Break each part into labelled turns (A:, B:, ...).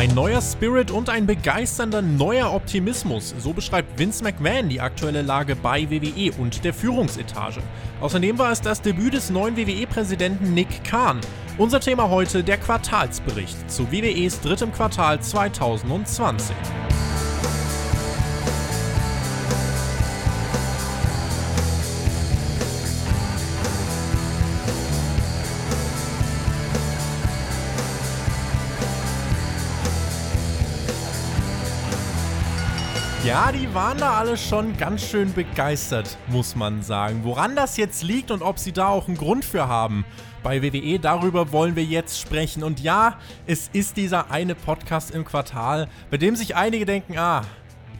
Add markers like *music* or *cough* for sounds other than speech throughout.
A: Ein neuer Spirit und ein begeisternder neuer Optimismus. So beschreibt Vince McMahon die aktuelle Lage bei WWE und der Führungsetage. Außerdem war es das Debüt des neuen WWE-Präsidenten Nick Khan. Unser Thema heute der Quartalsbericht zu WWEs drittem Quartal 2020. Ja, die waren da alle schon ganz schön begeistert, muss man sagen. Woran das jetzt liegt und ob sie da auch einen Grund für haben bei WWE, darüber wollen wir jetzt sprechen. Und ja, es ist dieser eine Podcast im Quartal, bei dem sich einige denken, ah,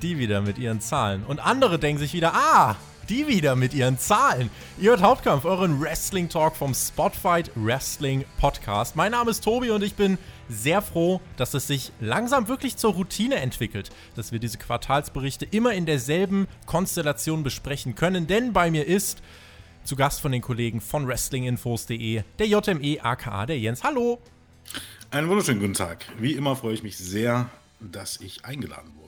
A: die wieder mit ihren Zahlen. Und andere denken sich wieder, ah, die wieder mit ihren Zahlen. Ihr hört Hauptkampf, euren Wrestling Talk vom Spotfight Wrestling Podcast. Mein Name ist Tobi und ich bin sehr froh, dass es sich langsam wirklich zur Routine entwickelt, dass wir diese Quartalsberichte immer in derselben Konstellation besprechen können, denn bei mir ist zu Gast von den Kollegen von WrestlingInfos.de der JME aka der Jens. Hallo!
B: Einen wunderschönen guten Tag. Wie immer freue ich mich sehr, dass ich eingeladen wurde.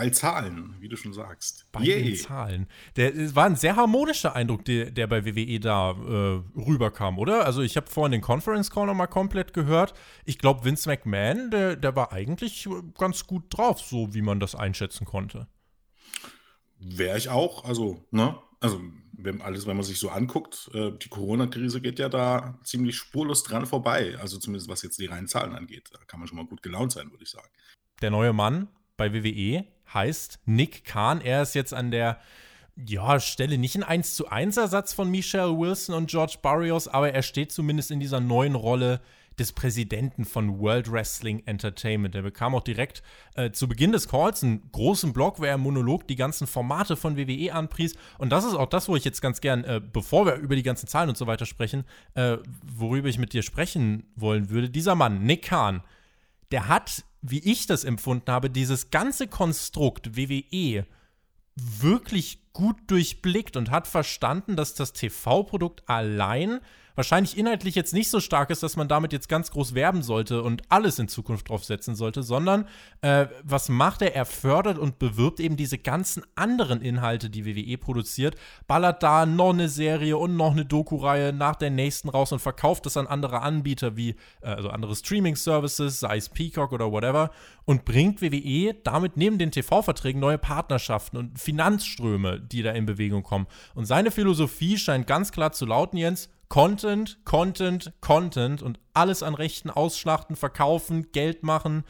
B: Bei Zahlen, wie du schon sagst.
A: Bei Yay. den Zahlen. Der es war ein sehr harmonischer Eindruck, der, der bei WWE da äh, rüberkam, oder? Also ich habe vorhin den Conference Call nochmal komplett gehört. Ich glaube, Vince McMahon, der, der war eigentlich ganz gut drauf, so wie man das einschätzen konnte.
B: Wäre ich auch. Also, ne? Also, wenn alles, wenn man sich so anguckt, äh, die Corona-Krise geht ja da ziemlich spurlos dran vorbei. Also zumindest was jetzt die reinen Zahlen angeht. Da kann man schon mal gut gelaunt sein, würde ich sagen.
A: Der neue Mann bei WWE heißt Nick Khan. Er ist jetzt an der ja, Stelle nicht ein 1 zu 1 Ersatz von Michelle Wilson und George Barrios, aber er steht zumindest in dieser neuen Rolle des Präsidenten von World Wrestling Entertainment. Er bekam auch direkt äh, zu Beginn des Calls einen großen Blog, wo er im Monolog die ganzen Formate von WWE anpries. Und das ist auch das, wo ich jetzt ganz gern, äh, bevor wir über die ganzen Zahlen und so weiter sprechen, äh, worüber ich mit dir sprechen wollen würde. Dieser Mann, Nick Khan, der hat wie ich das empfunden habe, dieses ganze Konstrukt WWE wirklich gut durchblickt und hat verstanden, dass das TV-Produkt allein wahrscheinlich inhaltlich jetzt nicht so stark ist, dass man damit jetzt ganz groß werben sollte und alles in Zukunft draufsetzen sollte, sondern äh, was macht er? Er fördert und bewirbt eben diese ganzen anderen Inhalte, die WWE produziert, ballert da noch eine Serie und noch eine Doku-Reihe nach der nächsten raus und verkauft das an andere Anbieter wie, äh, also andere Streaming-Services, sei es Peacock oder whatever, und bringt WWE damit neben den TV-Verträgen neue Partnerschaften und Finanzströme, die da in Bewegung kommen. Und seine Philosophie scheint ganz klar zu lauten, Jens, Content, Content, Content und alles an Rechten ausschlachten, verkaufen, Geld machen.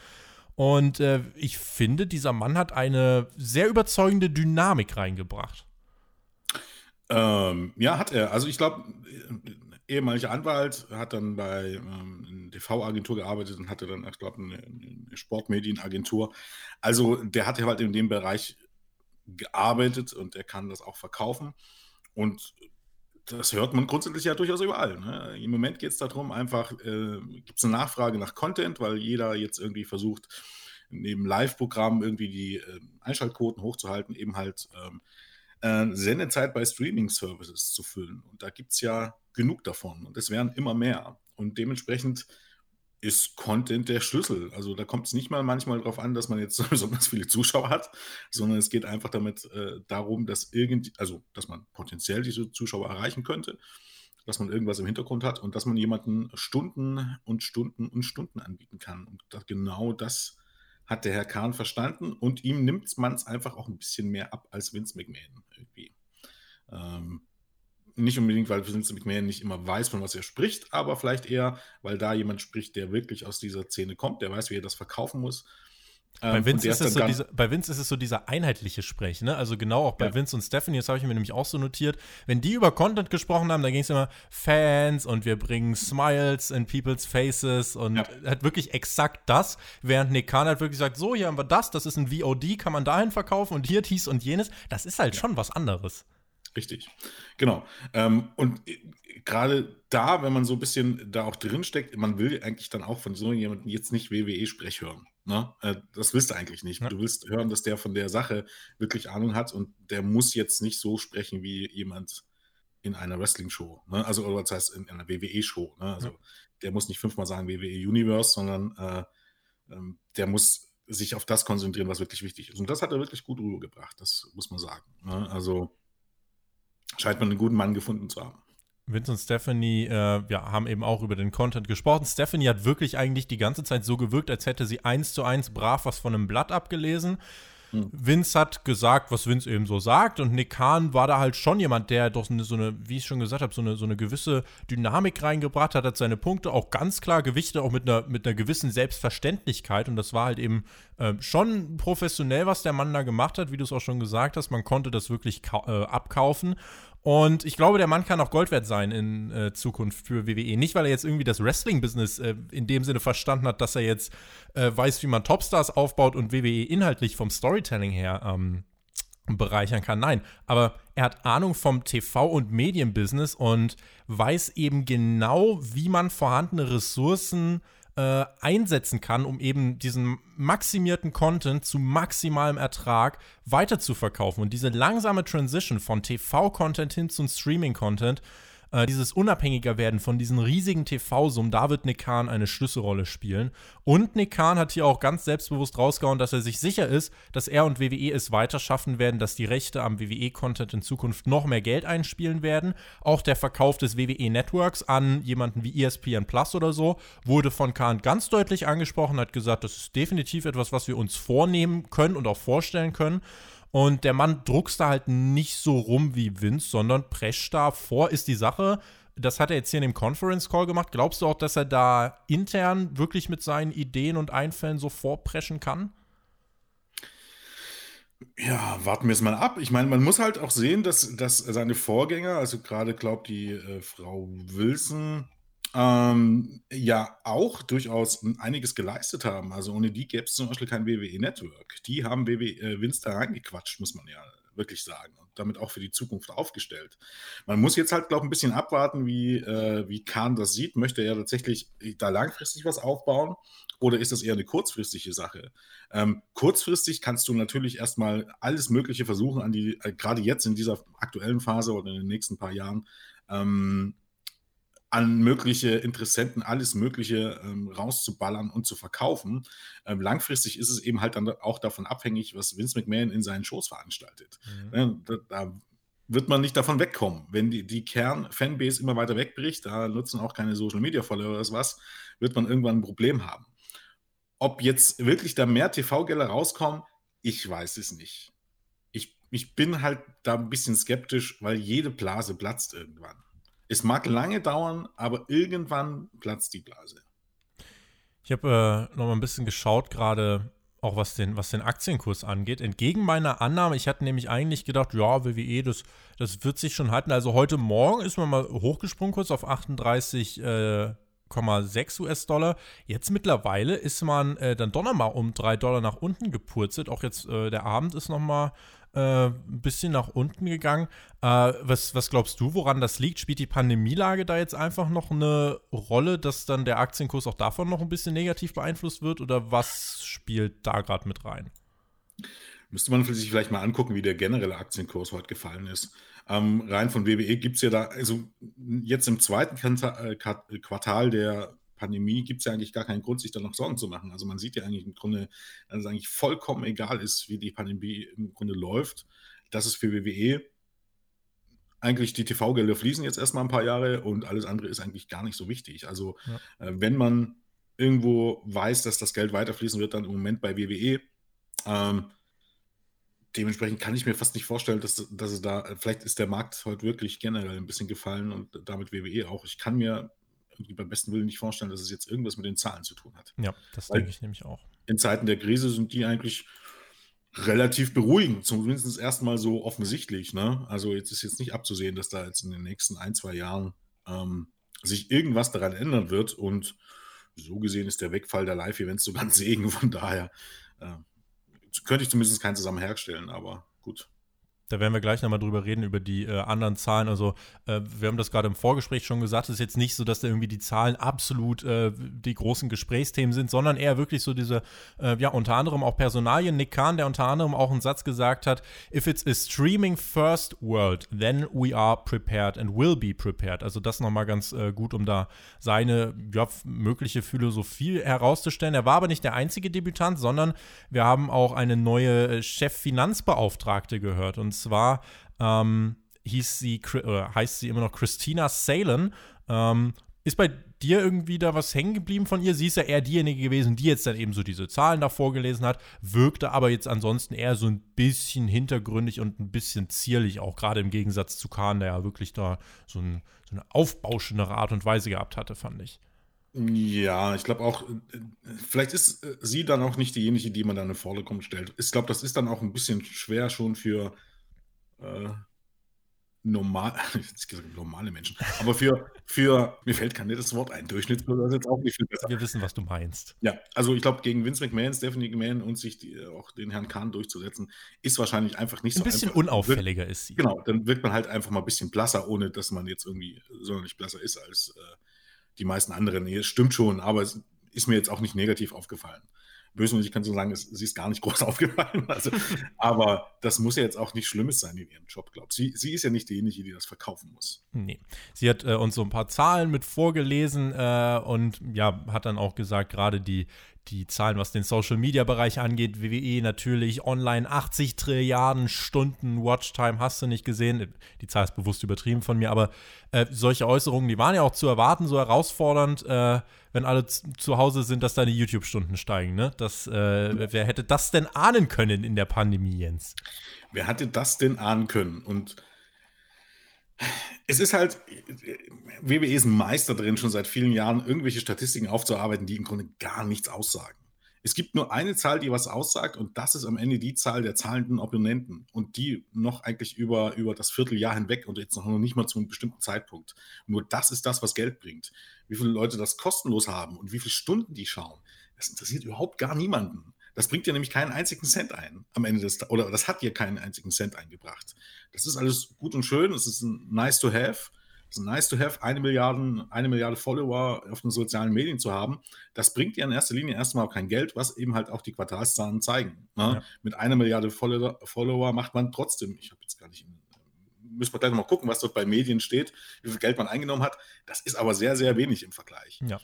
A: Und äh, ich finde, dieser Mann hat eine sehr überzeugende Dynamik reingebracht.
B: Ähm, ja, hat er. Also ich glaube, ehemaliger Anwalt hat dann bei ähm, einer TV-Agentur gearbeitet und hatte dann, ich glaube, eine, eine Sportmedienagentur. Also der hat ja halt in dem Bereich gearbeitet und er kann das auch verkaufen. Und das hört man grundsätzlich ja durchaus überall. Ne? Im Moment geht es darum, einfach, äh, gibt es eine Nachfrage nach Content, weil jeder jetzt irgendwie versucht, neben Live-Programmen irgendwie die äh, Einschaltquoten hochzuhalten, eben halt ähm, äh, Sendezeit bei Streaming-Services zu füllen. Und da gibt es ja genug davon und es werden immer mehr. Und dementsprechend ist Content der Schlüssel. Also da kommt es nicht mal manchmal darauf an, dass man jetzt *laughs* besonders viele Zuschauer hat, sondern es geht einfach damit äh, darum, dass irgend, also dass man potenziell diese Zuschauer erreichen könnte, dass man irgendwas im Hintergrund hat und dass man jemanden Stunden und Stunden und Stunden anbieten kann. Und das, genau das hat der Herr Kahn verstanden und ihm nimmt man es einfach auch ein bisschen mehr ab als Vince McMahon irgendwie. Ähm, nicht unbedingt, weil Vince McMahon nicht immer weiß, von was er spricht, aber vielleicht eher, weil da jemand spricht, der wirklich aus dieser Szene kommt, der weiß, wie er das verkaufen muss.
A: Bei ähm, Vince, ist es so diese, bei Vince ist es so dieser einheitliche Sprech, ne? Also genau auch bei ja. Vince und Stephanie, das habe ich mir nämlich auch so notiert. Wenn die über Content gesprochen haben, dann ging es immer Fans und wir bringen Smiles in people's faces und ja. hat wirklich exakt das, während Nick Khan hat wirklich sagt, so, hier haben wir das, das ist ein VOD, kann man dahin verkaufen und hier dies und jenes. Das ist halt ja. schon was anderes.
B: Richtig, genau. Ähm, und äh, gerade da, wenn man so ein bisschen da auch drin steckt, man will eigentlich dann auch von so jemandem jetzt nicht WWE-Sprech hören. Ne? Äh, das willst du eigentlich nicht. Ja. Du willst hören, dass der von der Sache wirklich Ahnung hat und der muss jetzt nicht so sprechen wie jemand in einer Wrestling-Show. Ne? Also, oder das heißt in einer WWE-Show. Ne? Also, ja. der muss nicht fünfmal sagen WWE Universe, sondern äh, ähm, der muss sich auf das konzentrieren, was wirklich wichtig ist. Und das hat er wirklich gut rübergebracht, das muss man sagen. Ne? Also scheint man einen guten Mann gefunden zu haben.
A: Vince und Stephanie äh, ja, haben eben auch über den Content gesprochen. Stephanie hat wirklich eigentlich die ganze Zeit so gewirkt, als hätte sie eins zu eins brav was von einem Blatt abgelesen. Hm. Vince hat gesagt, was Vince eben so sagt, und Nick Kahn war da halt schon jemand, der doch so eine, wie ich schon gesagt habe, so eine, so eine gewisse Dynamik reingebracht hat, hat seine Punkte auch ganz klar gewichtet, auch mit einer, mit einer gewissen Selbstverständlichkeit. Und das war halt eben äh, schon professionell, was der Mann da gemacht hat, wie du es auch schon gesagt hast. Man konnte das wirklich äh, abkaufen. Und ich glaube, der Mann kann auch Gold wert sein in äh, Zukunft für WWE. Nicht, weil er jetzt irgendwie das Wrestling-Business äh, in dem Sinne verstanden hat, dass er jetzt äh, weiß, wie man Topstars aufbaut und WWE inhaltlich vom Storytelling her ähm, bereichern kann. Nein, aber er hat Ahnung vom TV- und Medienbusiness und weiß eben genau, wie man vorhandene Ressourcen äh, einsetzen kann, um eben diesen maximierten Content zu maximalem Ertrag weiter zu verkaufen. Und diese langsame Transition von TV-Content hin zum Streaming-Content äh, dieses unabhängiger werden von diesen riesigen TV-Summen, da wird Nick Khan eine Schlüsselrolle spielen. Und Nick Khan hat hier auch ganz selbstbewusst rausgehauen, dass er sich sicher ist, dass er und WWE es weiter schaffen werden, dass die Rechte am WWE-Content in Zukunft noch mehr Geld einspielen werden. Auch der Verkauf des WWE-Networks an jemanden wie ESPN Plus oder so wurde von Khan ganz deutlich angesprochen, hat gesagt, das ist definitiv etwas, was wir uns vornehmen können und auch vorstellen können. Und der Mann druckst da halt nicht so rum wie Vince, sondern prescht da vor, ist die Sache. Das hat er jetzt hier in dem Conference Call gemacht. Glaubst du auch, dass er da intern wirklich mit seinen Ideen und Einfällen so vorpreschen kann?
B: Ja, warten wir es mal ab. Ich meine, man muss halt auch sehen, dass, dass seine Vorgänger, also gerade glaubt die äh, Frau Wilson, ähm, ja auch durchaus einiges geleistet haben. Also ohne die gäbe es zum Beispiel kein WWE-Network. Die haben WWE, äh, Vince da reingequatscht, muss man ja wirklich sagen. Und damit auch für die Zukunft aufgestellt. Man muss jetzt halt, glaube ich, ein bisschen abwarten, wie, äh, wie Kahn das sieht. Möchte er tatsächlich da langfristig was aufbauen oder ist das eher eine kurzfristige Sache? Ähm, kurzfristig kannst du natürlich erstmal alles Mögliche versuchen, an die, äh, gerade jetzt in dieser aktuellen Phase oder in den nächsten paar Jahren, ähm, an mögliche Interessenten alles Mögliche ähm, rauszuballern und zu verkaufen. Ähm, langfristig ist es eben halt dann auch davon abhängig, was Vince McMahon in seinen Shows veranstaltet. Mhm. Ja, da, da, wird man nicht davon wegkommen. Wenn die, die Kern-Fanbase immer weiter wegbricht, da nutzen auch keine Social-Media-Follower oder was, wird man irgendwann ein Problem haben. Ob jetzt wirklich da mehr TV-Gelder rauskommen, ich weiß es nicht. Ich, ich bin halt da ein bisschen skeptisch, weil jede Blase platzt irgendwann. Es mag lange dauern, aber irgendwann platzt die Blase.
A: Ich habe äh, noch mal ein bisschen geschaut, gerade auch was den, was den Aktienkurs angeht. Entgegen meiner Annahme, ich hatte nämlich eigentlich gedacht, ja, WWE, das, das wird sich schon halten. Also heute Morgen ist man mal hochgesprungen kurz auf 38. Äh, 6 US-Dollar. Jetzt mittlerweile ist man äh, dann doch nochmal um 3 Dollar nach unten gepurzelt. Auch jetzt äh, der Abend ist nochmal äh, ein bisschen nach unten gegangen. Äh, was, was glaubst du, woran das liegt? Spielt die Pandemielage da jetzt einfach noch eine Rolle, dass dann der Aktienkurs auch davon noch ein bisschen negativ beeinflusst wird? Oder was spielt da gerade mit rein?
B: Müsste man sich vielleicht mal angucken, wie der generelle Aktienkurs heute gefallen ist. Ähm, rein von WWE gibt es ja da, also jetzt im zweiten äh, Quartal der Pandemie gibt es ja eigentlich gar keinen Grund, sich da noch Sorgen zu machen. Also man sieht ja eigentlich im Grunde, dass es eigentlich vollkommen egal ist, wie die Pandemie im Grunde läuft. Das ist für WWE eigentlich die TV-Gelder fließen jetzt erstmal ein paar Jahre und alles andere ist eigentlich gar nicht so wichtig. Also ja. äh, wenn man irgendwo weiß, dass das Geld weiterfließen wird, dann im Moment bei WWE. Ähm, dementsprechend kann ich mir fast nicht vorstellen, dass, dass es da, vielleicht ist der Markt heute wirklich generell ein bisschen gefallen und damit WWE auch. Ich kann mir irgendwie beim besten Willen nicht vorstellen, dass es jetzt irgendwas mit den Zahlen zu tun hat.
A: Ja, das Weil denke ich nämlich auch.
B: In Zeiten der Krise sind die eigentlich relativ beruhigend, zumindest erstmal so offensichtlich. Ne? Also jetzt ist jetzt nicht abzusehen, dass da jetzt in den nächsten ein, zwei Jahren ähm, sich irgendwas daran ändern wird. Und so gesehen ist der Wegfall der Live-Events sogar ein Segen. Von daher äh, könnte ich zumindest keinen zusammen herstellen, aber gut.
A: Da werden wir gleich nochmal drüber reden, über die äh, anderen Zahlen. Also, äh, wir haben das gerade im Vorgespräch schon gesagt, es ist jetzt nicht so, dass da irgendwie die Zahlen absolut äh, die großen Gesprächsthemen sind, sondern eher wirklich so diese, äh, ja, unter anderem auch Personalien. Nick Kahn, der unter anderem auch einen Satz gesagt hat: If it's a streaming first world, then we are prepared and will be prepared. Also, das nochmal ganz äh, gut, um da seine ja, mögliche Philosophie herauszustellen. Er war aber nicht der einzige Debütant, sondern wir haben auch eine neue äh, Cheffinanzbeauftragte gehört. Und zwar ähm, hieß sie, oder heißt sie immer noch Christina Salen. Ähm, ist bei dir irgendwie da was hängen geblieben von ihr? Sie ist ja eher diejenige gewesen, die jetzt dann eben so diese Zahlen da vorgelesen hat, wirkte aber jetzt ansonsten eher so ein bisschen hintergründig und ein bisschen zierlich, auch gerade im Gegensatz zu Kahn, der ja wirklich da so, ein, so eine aufbauschendere Art und Weise gehabt hatte, fand ich.
B: Ja, ich glaube auch, äh, vielleicht ist äh, sie dann auch nicht diejenige, die man dann in den Vordergrund stellt. Ich glaube, das ist dann auch ein bisschen schwer schon für äh, normal, *laughs* normale Menschen, aber für, für, mir fällt kein nettes Wort ein, Durchschnittsbürger ist jetzt auch nicht viel besser.
A: Wir wissen, was du meinst.
B: Ja, also ich glaube, gegen Vince McMahon, Stephanie McMahon und sich die, auch den Herrn Kahn durchzusetzen, ist wahrscheinlich einfach nicht
A: ein so einfach. Ein bisschen unauffälliger ist sie.
B: Genau, dann wirkt man halt einfach mal ein bisschen blasser, ohne dass man jetzt irgendwie sonderlich blasser ist als äh, die meisten anderen. Nee, stimmt schon, aber es ist mir jetzt auch nicht negativ aufgefallen. Böswillig kann so sagen, es, sie ist gar nicht *laughs* groß aufgefallen. Also, aber das muss ja jetzt auch nicht Schlimmes sein in ihrem Job, glaube ich. Sie, sie ist ja nicht diejenige, die das verkaufen muss.
A: Nee. Sie hat äh, uns so ein paar Zahlen mit vorgelesen äh, und ja, hat dann auch gesagt, gerade die, die Zahlen, was den Social Media Bereich angeht, WWE natürlich online 80 Trilliarden Stunden Watchtime hast du nicht gesehen. Die Zahl ist bewusst übertrieben von mir, aber äh, solche Äußerungen, die waren ja auch zu erwarten, so herausfordernd, äh, wenn alle zu Hause sind, dass deine YouTube-Stunden steigen. Ne? Das, äh, wer hätte das denn ahnen können in der Pandemie, Jens?
B: Wer hatte das denn ahnen können? Und es ist halt, WWE ist ein Meister drin, schon seit vielen Jahren irgendwelche Statistiken aufzuarbeiten, die im Grunde gar nichts aussagen. Es gibt nur eine Zahl, die was aussagt, und das ist am Ende die Zahl der zahlenden Opponenten. Und die noch eigentlich über, über das Vierteljahr hinweg und jetzt noch nicht mal zu einem bestimmten Zeitpunkt. Nur das ist das, was Geld bringt. Wie viele Leute das kostenlos haben und wie viele Stunden die schauen, das interessiert überhaupt gar niemanden. Das bringt dir nämlich keinen einzigen Cent ein am Ende des oder das hat dir keinen einzigen Cent eingebracht. Das ist alles gut und schön, es ist nice to have. Es ist nice to have, eine Milliarde, eine Milliarde Follower auf den sozialen Medien zu haben. Das bringt dir in erster Linie erstmal kein Geld, was eben halt auch die Quartalszahlen zeigen. Ne? Ja. Mit einer Milliarde Follower macht man trotzdem, ich habe jetzt gar nicht, müssen wir gleich nochmal gucken, was dort bei Medien steht, wie viel Geld man eingenommen hat. Das ist aber sehr, sehr wenig im Vergleich.
A: Ja.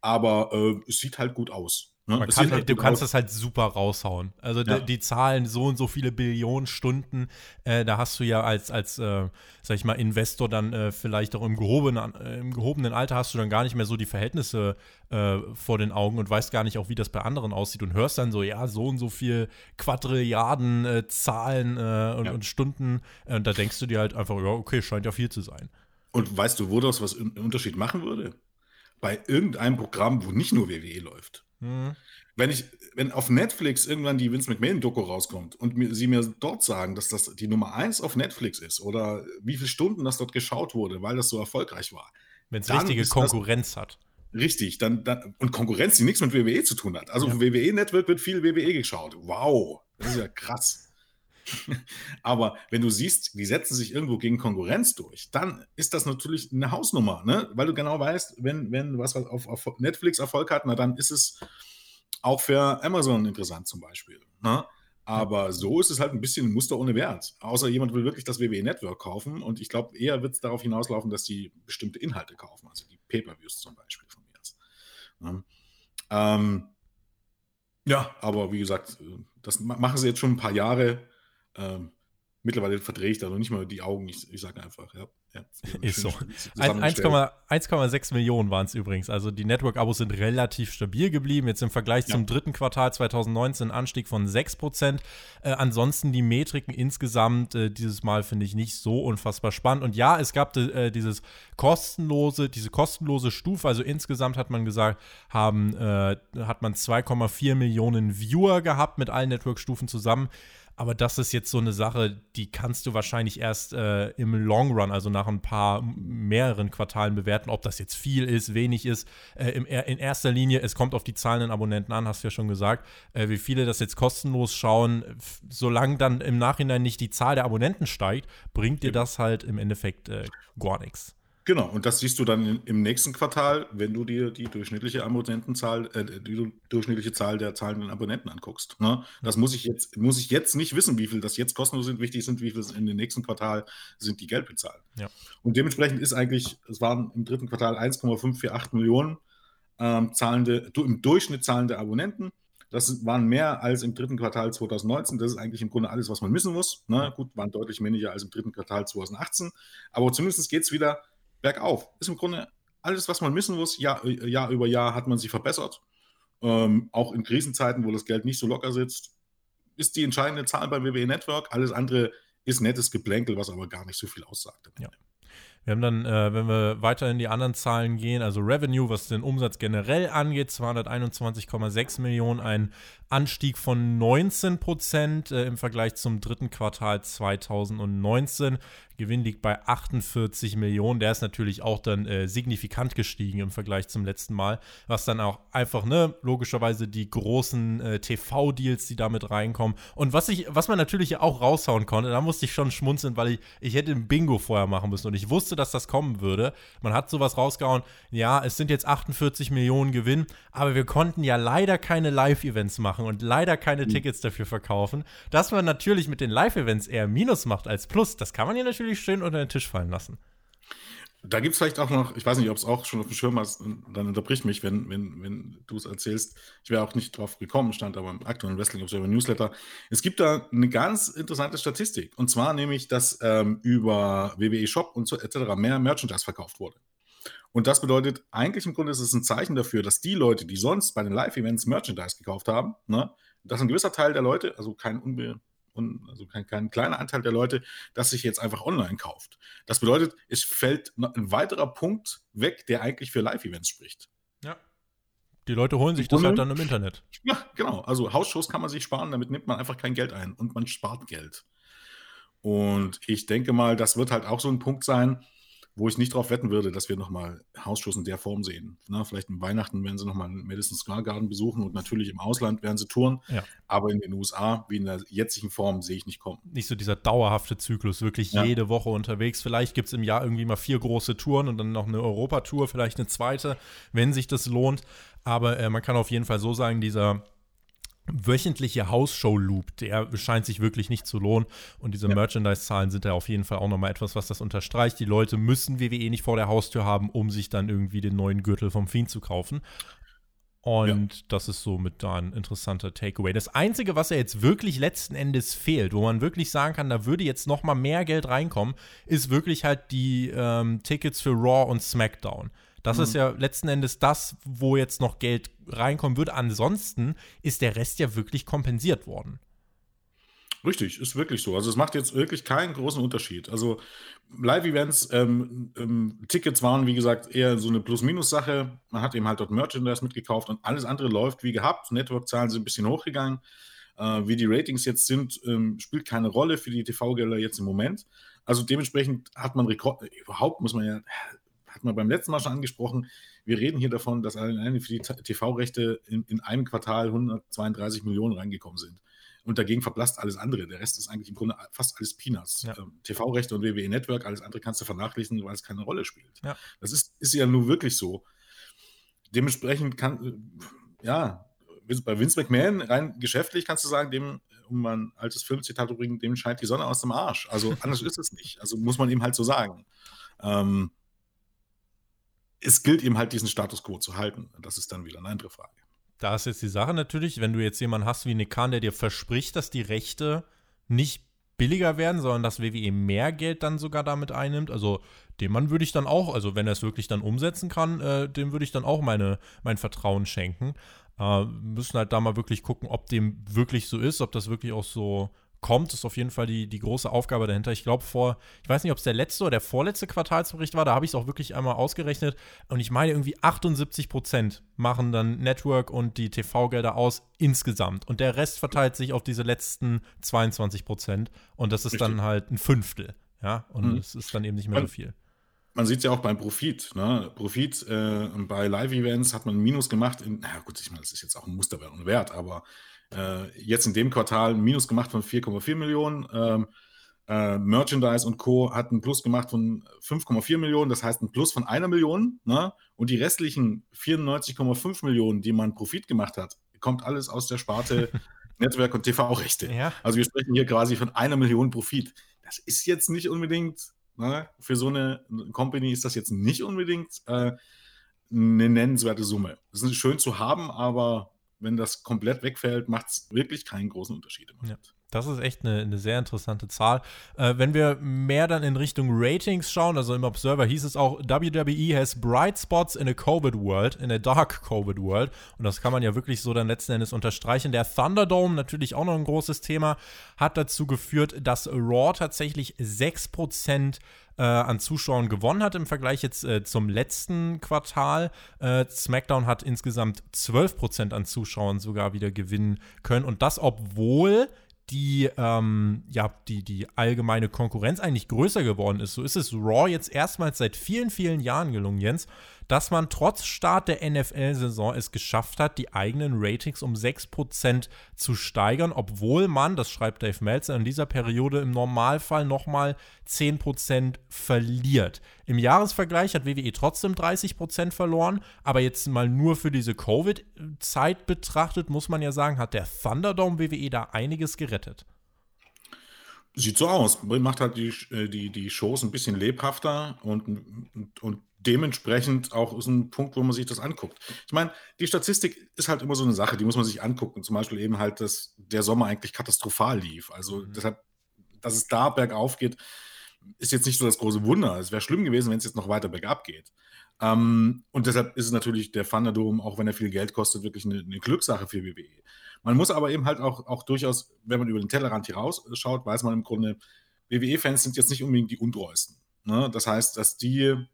B: Aber äh, es sieht halt gut aus.
A: Ne? Kann, halt du kannst das halt super raushauen. Also ja. die, die, Zahlen, so und so viele Billionen Stunden, äh, da hast du ja als, als äh, sag ich mal, Investor dann äh, vielleicht auch im gehobenen, äh, im gehobenen Alter hast du dann gar nicht mehr so die Verhältnisse äh, vor den Augen und weißt gar nicht auch, wie das bei anderen aussieht und hörst dann so, ja, so und so viel Quadrilliarden äh, Zahlen und, ja. und, Stunden. da denkst du dir halt einfach, ja, okay, scheint ja viel zu sein.
B: Und weißt du, wo das was einen Unterschied machen würde? Bei irgendeinem Programm, wo nicht nur WWE läuft. Mhm. Wenn ich, wenn auf Netflix irgendwann die Vince McMahon-Doku rauskommt und mir, sie mir dort sagen, dass das die Nummer 1 auf Netflix ist oder wie viele Stunden das dort geschaut wurde, weil das so erfolgreich war.
A: Wenn es richtige Konkurrenz das, hat.
B: Richtig, dann, dann, und Konkurrenz, die nichts mit WWE zu tun hat. Also ja. WWE Network wird viel WWE geschaut. Wow, das ist ja krass. *laughs* Aber wenn du siehst, die setzen sich irgendwo gegen Konkurrenz durch, dann ist das natürlich eine Hausnummer, ne? weil du genau weißt, wenn, wenn was auf, auf Netflix Erfolg hat, na, dann ist es auch für Amazon interessant zum Beispiel. Ne? Aber so ist es halt ein bisschen ein Muster ohne Wert. Außer jemand will wirklich das WWE Network kaufen und ich glaube, eher wird es darauf hinauslaufen, dass die bestimmte Inhalte kaufen, also die Pay-Per-Views zum Beispiel von mir. Ne? Ähm, ja, aber wie gesagt, das machen sie jetzt schon ein paar Jahre. Ähm, mittlerweile verdrehe ich da noch nicht mal die Augen. Ich, ich sage einfach, ja. ja
A: ist so. *laughs* 1,6 Millionen waren es übrigens. Also die Network-Abos sind relativ stabil geblieben. Jetzt im Vergleich ja. zum dritten Quartal 2019 ein Anstieg von 6 Prozent. Äh, ansonsten die Metriken insgesamt äh, dieses Mal finde ich nicht so unfassbar spannend. Und ja, es gab äh, dieses kostenlose, diese kostenlose Stufe. Also insgesamt hat man gesagt, haben, äh, hat man 2,4 Millionen Viewer gehabt mit allen Network-Stufen zusammen. Aber das ist jetzt so eine Sache, die kannst du wahrscheinlich erst äh, im Long Run, also nach ein paar mehreren Quartalen bewerten, ob das jetzt viel ist, wenig ist. Äh, im, in erster Linie, es kommt auf die zahlenden Abonnenten an, hast du ja schon gesagt, äh, wie viele das jetzt kostenlos schauen. Solange dann im Nachhinein nicht die Zahl der Abonnenten steigt, bringt dir das halt im Endeffekt äh, gar nichts.
B: Genau, und das siehst du dann im nächsten Quartal, wenn du dir die durchschnittliche Abonnentenzahl, äh, die durchschnittliche Zahl der zahlenden Abonnenten anguckst. Ne? Das muss ich jetzt, muss ich jetzt nicht wissen, wie viel das jetzt kostenlos sind, wichtig sind, wie viel in dem nächsten Quartal sind, die Geld bezahlen. Ja. Und dementsprechend ist eigentlich, es waren im dritten Quartal 1,548 Millionen ähm, zahlende, im Durchschnitt zahlende Abonnenten. Das waren mehr als im dritten Quartal 2019. Das ist eigentlich im Grunde alles, was man wissen muss. Ne? Gut, waren deutlich weniger als im dritten Quartal 2018. Aber zumindest geht es wieder bergauf. Ist im Grunde alles, was man wissen muss. Jahr, Jahr über Jahr hat man sich verbessert. Ähm, auch in Krisenzeiten, wo das Geld nicht so locker sitzt, ist die entscheidende Zahl beim WWE Network. Alles andere ist nettes Geplänkel, was aber gar nicht so viel aussagt.
A: Ja. Wir haben dann, äh, wenn wir weiter in die anderen Zahlen gehen, also Revenue, was den Umsatz generell angeht, 221,6 Millionen, ein Anstieg von 19 Prozent äh, im Vergleich zum dritten Quartal 2019. Gewinn liegt bei 48 Millionen. Der ist natürlich auch dann äh, signifikant gestiegen im Vergleich zum letzten Mal, was dann auch einfach, ne, logischerweise die großen äh, TV-Deals, die damit reinkommen. Und was ich, was man natürlich auch raushauen konnte, da musste ich schon schmunzeln, weil ich, ich hätte ein Bingo vorher machen müssen und ich wusste, dass das kommen würde. Man hat sowas rausgehauen, ja, es sind jetzt 48 Millionen Gewinn, aber wir konnten ja leider keine Live-Events machen und leider keine mhm. Tickets dafür verkaufen. Dass man natürlich mit den Live-Events eher Minus macht als Plus, das kann man ja natürlich natürlich schön unter den Tisch fallen lassen.
B: Da gibt es vielleicht auch noch, ich weiß nicht, ob es auch schon auf dem Schirm hast, dann unterbrich mich, wenn, wenn, wenn du es erzählst. Ich wäre auch nicht drauf gekommen, stand aber im aktuellen Wrestling Observer Newsletter. Es gibt da eine ganz interessante Statistik. Und zwar nämlich, dass ähm, über WWE Shop und so etc. mehr Merchandise verkauft wurde. Und das bedeutet, eigentlich im Grunde ist es ein Zeichen dafür, dass die Leute, die sonst bei den Live-Events Merchandise gekauft haben, ne, dass ein gewisser Teil der Leute, also kein unbe also kein, kein kleiner Anteil der Leute, das sich jetzt einfach online kauft. Das bedeutet, es fällt ein weiterer Punkt weg, der eigentlich für Live-Events spricht.
A: Ja. Die Leute holen sich das halt dann im Internet.
B: Ja, genau. Also Hausshows kann man sich sparen, damit nimmt man einfach kein Geld ein und man spart Geld. Und ich denke mal, das wird halt auch so ein Punkt sein, wo ich nicht darauf wetten würde, dass wir nochmal Hausschuss in der Form sehen. Na, vielleicht im Weihnachten werden sie nochmal Madison Square Garden besuchen und natürlich im Ausland werden sie touren. Ja. Aber in den USA, wie in der jetzigen Form, sehe ich nicht kommen.
A: Nicht so dieser dauerhafte Zyklus, wirklich ja. jede Woche unterwegs. Vielleicht gibt es im Jahr irgendwie mal vier große Touren und dann noch eine Europatour, vielleicht eine zweite, wenn sich das lohnt. Aber äh, man kann auf jeden Fall so sagen, dieser wöchentliche Hausshow-Loop, der scheint sich wirklich nicht zu lohnen. Und diese ja. Merchandise-Zahlen sind ja auf jeden Fall auch nochmal etwas, was das unterstreicht. Die Leute müssen WWE nicht vor der Haustür haben, um sich dann irgendwie den neuen Gürtel vom Fiend zu kaufen. Und ja. das ist somit da ein interessanter Takeaway. Das Einzige, was ja jetzt wirklich letzten Endes fehlt, wo man wirklich sagen kann, da würde jetzt noch mal mehr Geld reinkommen, ist wirklich halt die ähm, Tickets für Raw und SmackDown. Das mhm. ist ja letzten Endes das, wo jetzt noch Geld reinkommen würde. Ansonsten ist der Rest ja wirklich kompensiert worden.
B: Richtig, ist wirklich so. Also es macht jetzt wirklich keinen großen Unterschied. Also Live-Events, ähm, ähm, Tickets waren, wie gesagt, eher so eine Plus-Minus-Sache. Man hat eben halt dort Merchandise mitgekauft und alles andere läuft wie gehabt. Network-Zahlen sind ein bisschen hochgegangen. Äh, wie die Ratings jetzt sind, ähm, spielt keine Rolle für die TV-Gelder jetzt im Moment. Also dementsprechend hat man Rekord, überhaupt muss man ja hat man beim letzten Mal schon angesprochen, wir reden hier davon, dass alleine für die TV-Rechte in, in, einem Quartal 132 Millionen reingekommen sind. Und dagegen verblasst alles andere. Der Rest ist eigentlich im Grunde fast alles Peanuts. Ja. Ähm, TV-Rechte und WWE Network, alles andere kannst du vernachlässigen, weil es keine Rolle spielt. Ja. Das ist, ist ja nur wirklich so. Dementsprechend kann, ja, bei Vince McMahon, rein geschäftlich kannst du sagen, dem, um mal ein altes Filmzitat zu bringen, dem scheint die Sonne aus dem Arsch. Also anders *laughs* ist es nicht. Also muss man ihm halt so sagen. Ähm, es gilt eben halt diesen Status quo zu halten. Das ist dann wieder eine andere Frage.
A: Da ist jetzt die Sache natürlich, wenn du jetzt jemanden hast wie Nick Khan, der dir verspricht, dass die Rechte nicht billiger werden, sondern dass WWE mehr Geld dann sogar damit einnimmt. Also dem Mann würde ich dann auch, also wenn er es wirklich dann umsetzen kann, äh, dem würde ich dann auch meine, mein Vertrauen schenken. Äh, müssen halt da mal wirklich gucken, ob dem wirklich so ist, ob das wirklich auch so kommt, ist auf jeden Fall die, die große Aufgabe dahinter. Ich glaube, vor, ich weiß nicht, ob es der letzte oder der vorletzte Quartalsbericht war, da habe ich es auch wirklich einmal ausgerechnet. Und ich meine, irgendwie 78 Prozent machen dann Network und die TV-Gelder aus insgesamt. Und der Rest verteilt sich auf diese letzten 22 Prozent. Und das ist Richtig. dann halt ein Fünftel. Ja, und es mhm. ist dann eben nicht mehr so viel
B: man sieht es ja auch beim Profit. Ne? Profit äh, bei Live-Events hat man ein Minus gemacht. In, na gut, ich meine, das ist jetzt auch ein Musterwert und Wert, aber äh, jetzt in dem Quartal ein Minus gemacht von 4,4 Millionen. Ähm, äh, Merchandise und Co. hat ein Plus gemacht von 5,4 Millionen, das heißt ein Plus von einer Million. Ne? Und die restlichen 94,5 Millionen, die man Profit gemacht hat, kommt alles aus der Sparte *laughs* Netzwerk und TV-Rechte. Ja. Also wir sprechen hier quasi von einer Million Profit. Das ist jetzt nicht unbedingt Ne? Für so eine Company ist das jetzt nicht unbedingt äh, eine nennenswerte Summe. Das ist schön zu haben, aber wenn das komplett wegfällt, macht es wirklich keinen großen Unterschied.
A: Ja. Das ist echt eine, eine sehr interessante Zahl. Äh, wenn wir mehr dann in Richtung Ratings schauen, also im Observer hieß es auch, WWE has bright spots in a COVID world, in a dark COVID world. Und das kann man ja wirklich so dann letzten Endes unterstreichen. Der Thunderdome, natürlich auch noch ein großes Thema, hat dazu geführt, dass Raw tatsächlich 6% äh, an Zuschauern gewonnen hat im Vergleich jetzt äh, zum letzten Quartal. Äh, SmackDown hat insgesamt 12% an Zuschauern sogar wieder gewinnen können. Und das, obwohl die, ähm, ja, die, die allgemeine Konkurrenz eigentlich größer geworden ist. So ist es Raw jetzt erstmals seit vielen, vielen Jahren gelungen, Jens, dass man trotz Start der NFL-Saison es geschafft hat, die eigenen Ratings um 6% zu steigern, obwohl man, das schreibt Dave Meltzer, in dieser Periode im Normalfall nochmal 10% verliert. Im Jahresvergleich hat WWE trotzdem 30% verloren, aber jetzt mal nur für diese Covid-Zeit betrachtet, muss man ja sagen, hat der Thunderdome WWE da einiges gerettet.
B: Sieht so aus. Macht halt die, äh, die, die Shows ein bisschen lebhafter und, und, und dementsprechend auch ist ein Punkt, wo man sich das anguckt. Ich meine, die Statistik ist halt immer so eine Sache, die muss man sich angucken. Zum Beispiel eben halt, dass der Sommer eigentlich katastrophal lief. Also mhm. deshalb, dass es da bergauf geht, ist jetzt nicht so das große Wunder. Es wäre schlimm gewesen, wenn es jetzt noch weiter bergab geht. Ähm, und deshalb ist es natürlich der Thunderdome, auch wenn er viel Geld kostet, wirklich eine, eine Glückssache für WWE. Man muss aber eben halt auch, auch durchaus, wenn man über den Tellerrand hier rausschaut, weiß man im Grunde, WWE-Fans sind jetzt nicht unbedingt die untreuesten. Ne? Das heißt, dass die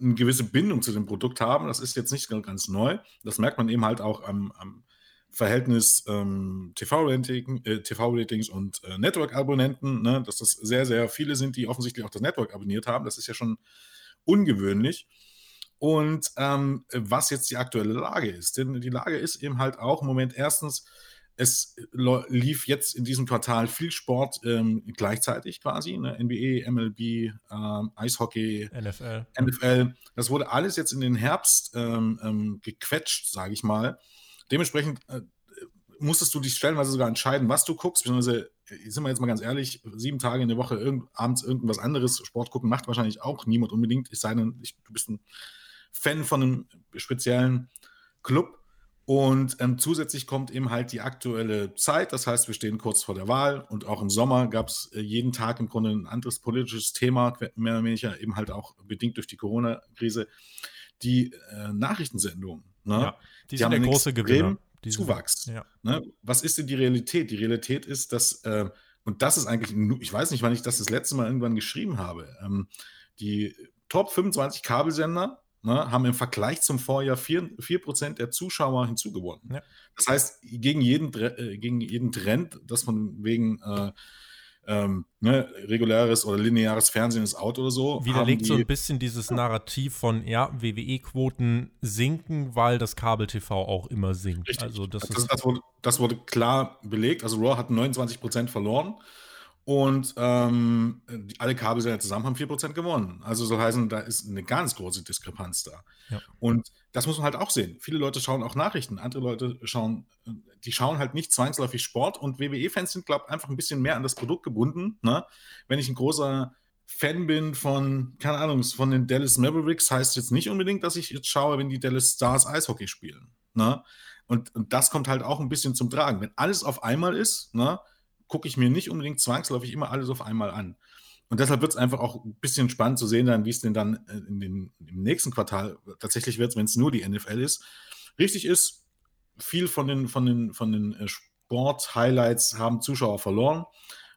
B: eine gewisse Bindung zu dem Produkt haben. Das ist jetzt nicht ganz neu. Das merkt man eben halt auch am, am Verhältnis ähm, TV-Ratings äh, TV und äh, Network-Abonnenten, ne? dass das sehr, sehr viele sind, die offensichtlich auch das Network abonniert haben. Das ist ja schon ungewöhnlich. Und ähm, was jetzt die aktuelle Lage ist. Denn die Lage ist eben halt auch im Moment erstens, es lief jetzt in diesem Quartal viel Sport ähm, gleichzeitig quasi, ne? NBA, MLB, ähm, Eishockey,
A: NFL.
B: NFL. Das wurde alles jetzt in den Herbst ähm, ähm gequetscht, sage ich mal. Dementsprechend äh, musstest du dich stellenweise sogar entscheiden, was du guckst, beziehungsweise, äh, sind wir jetzt mal ganz ehrlich, sieben Tage in der Woche irgend, abends irgendwas anderes Sport gucken, macht wahrscheinlich auch niemand unbedingt, es sei denn, ich, du bist ein Fan von einem speziellen Club. Und ähm, zusätzlich kommt eben halt die aktuelle Zeit. Das heißt, wir stehen kurz vor der Wahl und auch im Sommer gab es äh, jeden Tag im Grunde ein anderes politisches Thema, mehr oder weniger eben halt auch bedingt durch die Corona-Krise. Die äh, Nachrichtensendungen, ne? ja,
A: die, die sind der große Gewinner.
B: Zuwachs. Ja. Ne? Was ist denn die Realität? Die Realität ist, dass, äh, und das ist eigentlich, ich weiß nicht, wann ich das das letzte Mal irgendwann geschrieben habe, ähm, die Top 25 Kabelsender ne, haben im Vergleich zum Vorjahr 4%, 4 der Zuschauer hinzugewonnen. Ja. Das heißt, gegen jeden, äh, gegen jeden Trend, das von wegen äh, ähm, ne, reguläres oder lineares Fernsehen ist out oder so.
A: Widerlegt so ein bisschen dieses Narrativ von, ja, WWE-Quoten sinken, weil das Kabel-TV auch immer sinkt.
B: Richtig. Also das, das, das, wurde, das wurde klar belegt. Also Raw hat 29% verloren. Und ähm, alle Kabelsender zusammen haben 4% gewonnen. Also so heißen, da ist eine ganz große Diskrepanz da. Ja. Und das muss man halt auch sehen. Viele Leute schauen auch Nachrichten, andere Leute schauen, die schauen halt nicht zwangsläufig Sport und WWE-Fans sind, glaube ich, einfach ein bisschen mehr an das Produkt gebunden. Ne? Wenn ich ein großer Fan bin von, keine Ahnung, von den Dallas Mavericks, heißt jetzt nicht unbedingt, dass ich jetzt schaue, wenn die Dallas Stars Eishockey spielen. Ne? Und, und das kommt halt auch ein bisschen zum Tragen. Wenn alles auf einmal ist, ne, gucke ich mir nicht unbedingt zwangsläufig immer alles auf einmal an. Und deshalb wird es einfach auch ein bisschen spannend zu sehen, dann, wie es denn dann äh, in den, im nächsten Quartal tatsächlich wird, wenn es nur die NFL ist. Richtig ist, viel von den, von den, von den äh, Sport-Highlights haben Zuschauer verloren.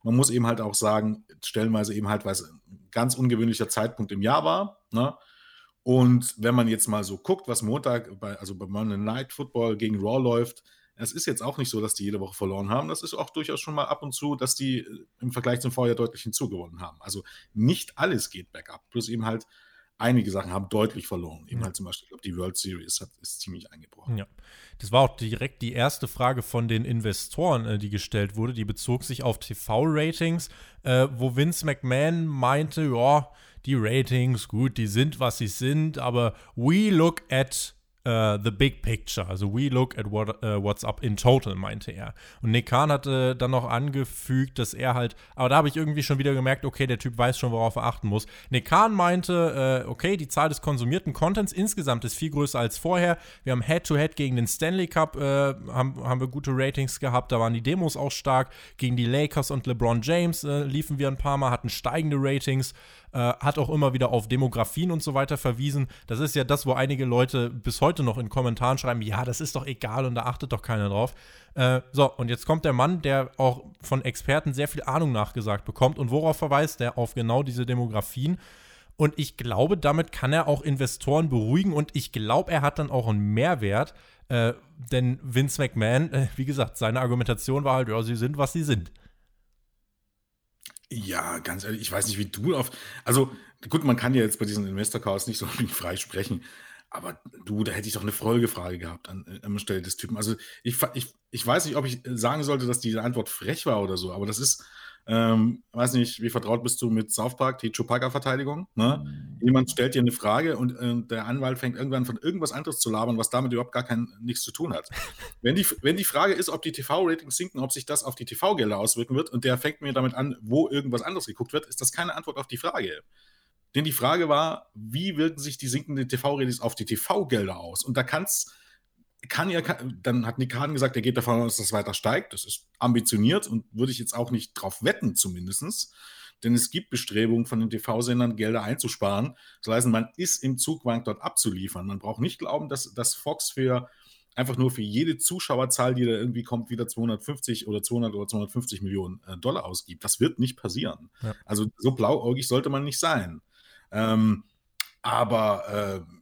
B: Man muss eben halt auch sagen, stellenweise eben halt, weil es ein ganz ungewöhnlicher Zeitpunkt im Jahr war. Ne? Und wenn man jetzt mal so guckt, was Montag, bei, also bei Monday Night Football gegen Raw läuft, es ist jetzt auch nicht so, dass die jede Woche verloren haben. Das ist auch durchaus schon mal ab und zu, dass die äh, im Vergleich zum Vorjahr deutlich hinzugewonnen haben. Also nicht alles geht bergab. Plus eben halt einige Sachen haben deutlich verloren. Eben ja. halt zum Beispiel, ich glaube, die World Series hat, ist ziemlich eingebrochen.
A: Ja. Das war auch direkt die erste Frage von den Investoren, äh, die gestellt wurde. Die bezog sich auf TV-Ratings, äh, wo Vince McMahon meinte, ja, die Ratings, gut, die sind, was sie sind, aber we look at Uh, the big picture. Also we look at what, uh, what's up in total, meinte er. Und Nick Khan hatte dann noch angefügt, dass er halt, aber da habe ich irgendwie schon wieder gemerkt, okay, der Typ weiß schon, worauf er achten muss. Nick Khan meinte, uh, okay, die Zahl des konsumierten Contents insgesamt ist viel größer als vorher. Wir haben Head-to-Head -head gegen den Stanley Cup, haben, haben wir gute Ratings gehabt, da waren die Demos auch stark. Gegen die Lakers und LeBron James liefen wir ein paar Mal, hatten steigende Ratings. Äh, hat auch immer wieder auf Demografien und so weiter verwiesen. Das ist ja das, wo einige Leute bis heute noch in Kommentaren schreiben, ja, das ist doch egal und da achtet doch keiner drauf. Äh, so, und jetzt kommt der Mann, der auch von Experten sehr viel Ahnung nachgesagt bekommt. Und worauf verweist er? Auf genau diese Demografien. Und ich glaube, damit kann er auch Investoren beruhigen und ich glaube, er hat dann auch einen Mehrwert. Äh, denn Vince McMahon, äh, wie gesagt, seine Argumentation war halt, ja, sie sind, was sie sind.
B: Ja, ganz ehrlich, ich weiß nicht, wie du auf. Also, gut, man kann ja jetzt bei diesen Investor-Calls nicht so *laughs* frei sprechen. Aber du, da hätte ich doch eine Folgefrage gehabt an, äh, an Stelle des Typen. Also, ich, ich, ich weiß nicht, ob ich sagen sollte, dass diese Antwort frech war oder so, aber das ist, ähm, weiß nicht, wie vertraut bist du mit South Park, die Chewbacca-Verteidigung? Ne? Mhm. Jemand stellt dir eine Frage und äh, der Anwalt fängt irgendwann von irgendwas anderes zu labern, was damit überhaupt gar kein, nichts zu tun hat. *laughs* wenn, die, wenn die Frage ist, ob die TV-Ratings sinken, ob sich das auf die TV-Gelder auswirken wird und der fängt mir damit an, wo irgendwas anderes geguckt wird, ist das keine Antwort auf die Frage. Denn die Frage war, wie wirken sich die sinkenden TV-Ratings auf die TV-Gelder aus? Und da kann es kann ja, kann, dann hat Nick Hahn gesagt, er geht davon aus, dass es weiter steigt. Das ist ambitioniert und würde ich jetzt auch nicht drauf wetten, zumindest. Denn es gibt Bestrebungen von den TV-Sendern, Gelder einzusparen. Das heißt, man ist im Zugwang dort abzuliefern. Man braucht nicht glauben, dass, dass Fox für einfach nur für jede Zuschauerzahl, die da irgendwie kommt, wieder 250 oder 200 oder 250 Millionen äh, Dollar ausgibt. Das wird nicht passieren. Ja. Also so blauäugig sollte man nicht sein. Ähm, aber äh,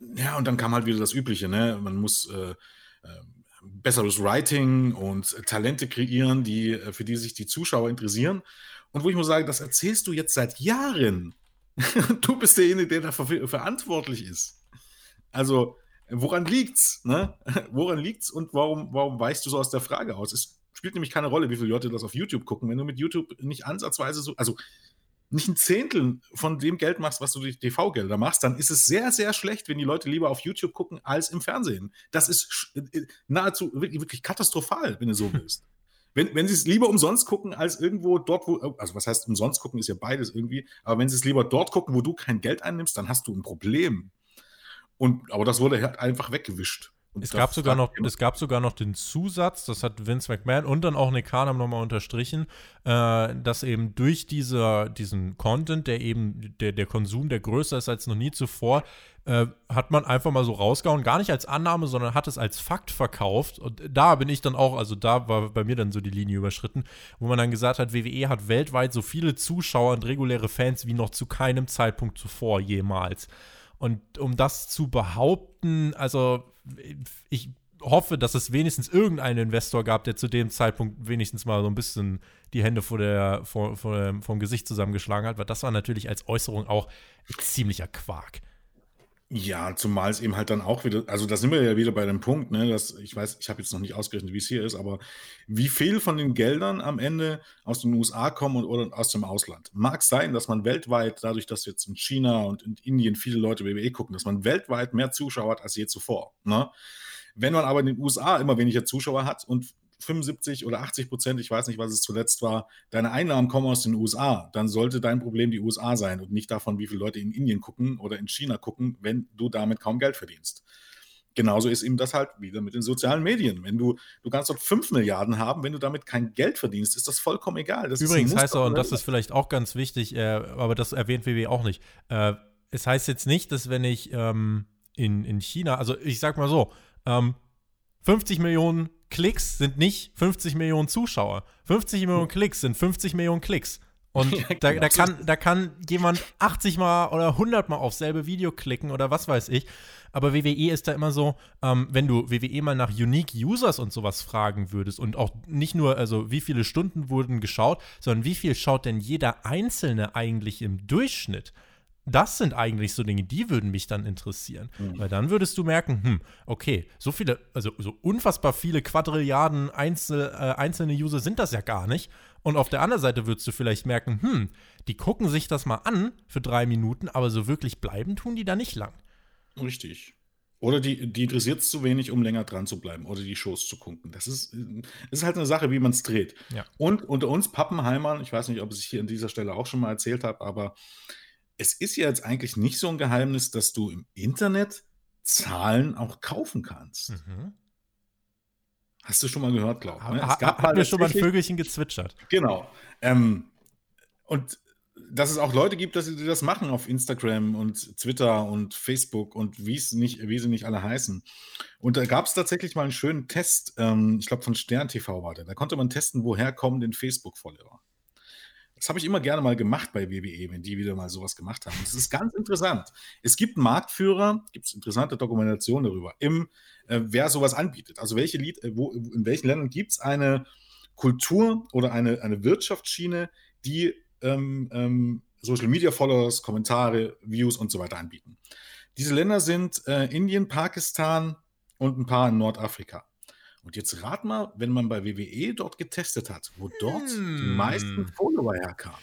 B: ja, und dann kam halt wieder das Übliche, ne? Man muss äh, äh, besseres Writing und Talente kreieren, die, äh, für die sich die Zuschauer interessieren. Und wo ich muss sagen, das erzählst du jetzt seit Jahren. *laughs* du bist derjenige, der dafür verantwortlich ist. Also, woran liegt's? Ne? *laughs* Woran liegt's und warum, warum weichst du so aus der Frage aus? Es spielt nämlich keine Rolle, wie viele Leute das auf YouTube gucken. Wenn du mit YouTube nicht ansatzweise so, also nicht ein Zehntel von dem Geld machst, was du durch TV-Gelder machst, dann ist es sehr, sehr schlecht, wenn die Leute lieber auf YouTube gucken als im Fernsehen. Das ist äh, nahezu wirklich, wirklich katastrophal, wenn du so willst. *laughs* wenn, wenn sie es lieber umsonst gucken, als irgendwo dort, wo, also was heißt umsonst gucken, ist ja beides irgendwie, aber wenn sie es lieber dort gucken, wo du kein Geld einnimmst, dann hast du ein Problem. Und, aber das wurde halt einfach weggewischt.
A: Es gab, sogar noch, es gab sogar noch den Zusatz, das hat Vince McMahon und dann auch Nick Khan nochmal unterstrichen, äh, dass eben durch diese, diesen Content, der eben, der, der Konsum, der größer ist als noch nie zuvor, äh, hat man einfach mal so rausgehauen, gar nicht als Annahme, sondern hat es als Fakt verkauft. Und da bin ich dann auch, also da war bei mir dann so die Linie überschritten, wo man dann gesagt hat, WWE hat weltweit so viele Zuschauer und reguläre Fans wie noch zu keinem Zeitpunkt zuvor jemals. Und um das zu behaupten, also ich hoffe, dass es wenigstens irgendeinen Investor gab, der zu dem Zeitpunkt wenigstens mal so ein bisschen die Hände vor der, vor, vor, vom Gesicht zusammengeschlagen hat, weil das war natürlich als Äußerung auch ziemlicher Quark.
B: Ja, zumal es eben halt dann auch wieder, also da sind wir ja wieder bei dem Punkt, ne, dass ich weiß, ich habe jetzt noch nicht ausgerechnet, wie es hier ist, aber wie viel von den Geldern am Ende aus den USA kommen und, oder aus dem Ausland. Mag sein, dass man weltweit, dadurch, dass jetzt in China und in Indien viele Leute WWE gucken, dass man weltweit mehr Zuschauer hat als je zuvor. Ne? Wenn man aber in den USA immer weniger Zuschauer hat und 75 oder 80 Prozent, ich weiß nicht, was es zuletzt war, deine Einnahmen kommen aus den USA, dann sollte dein Problem die USA sein und nicht davon, wie viele Leute in Indien gucken oder in China gucken, wenn du damit kaum Geld verdienst. Genauso ist eben das halt wieder mit den sozialen Medien. Wenn du, du kannst dort 5 Milliarden haben, wenn du damit kein Geld verdienst, ist das vollkommen egal. Das
A: Übrigens heißt auch, und das ist vielleicht auch ganz wichtig, äh, aber das erwähnt WW auch nicht. Äh, es heißt jetzt nicht, dass wenn ich ähm, in, in China, also ich sag mal so, ähm, 50 Millionen Klicks sind nicht 50 Millionen Zuschauer. 50 Millionen Klicks sind 50 Millionen Klicks. Und *laughs* da, da, kann, da kann jemand 80 Mal oder 100 Mal aufs selbe Video klicken oder was weiß ich. Aber WWE ist da immer so, ähm, wenn du WWE mal nach Unique Users und sowas fragen würdest und auch nicht nur, also wie viele Stunden wurden geschaut, sondern wie viel schaut denn jeder Einzelne eigentlich im Durchschnitt? Das sind eigentlich so Dinge, die würden mich dann interessieren. Mhm. Weil dann würdest du merken, hm, okay, so viele, also so unfassbar viele Quadrilliarden Einzel, äh, einzelne User sind das ja gar nicht. Und auf der anderen Seite würdest du vielleicht merken, hm, die gucken sich das mal an für drei Minuten, aber so wirklich bleiben tun die da nicht lang.
B: Richtig. Oder die, die interessiert es zu wenig, um länger dran zu bleiben oder die Shows zu gucken. Das ist, ist halt eine Sache, wie man es dreht.
A: Ja.
B: Und unter uns Pappenheimern, ich weiß nicht, ob ich es hier an dieser Stelle auch schon mal erzählt habe, aber es ist ja jetzt eigentlich nicht so ein Geheimnis, dass du im Internet Zahlen auch kaufen kannst. Mhm. Hast du schon mal gehört, glaube ich.
A: Ne? Es gab hat halt mir schon mal ein Vögelchen gezwitschert.
B: Genau. Ähm, und dass es auch Leute gibt, dass sie das machen auf Instagram und Twitter und Facebook und wie es nicht, wie sie nicht alle heißen. Und da gab es tatsächlich mal einen schönen Test, ähm, ich glaube von Stern TV war der. Da konnte man testen, woher kommen denn Facebook-Follower. Das habe ich immer gerne mal gemacht bei WWE, wenn die wieder mal sowas gemacht haben. das ist ganz interessant. Es gibt Marktführer, gibt es interessante Dokumentationen darüber, im, äh, wer sowas anbietet. Also welche Lied, äh, wo, in welchen Ländern gibt es eine Kultur oder eine, eine Wirtschaftsschiene, die ähm, ähm, Social Media Followers, Kommentare, Views und so weiter anbieten. Diese Länder sind äh, Indien, Pakistan und ein paar in Nordafrika. Und jetzt rat mal, wenn man bei WWE dort getestet hat, wo dort hm. die meisten Follower herkamen.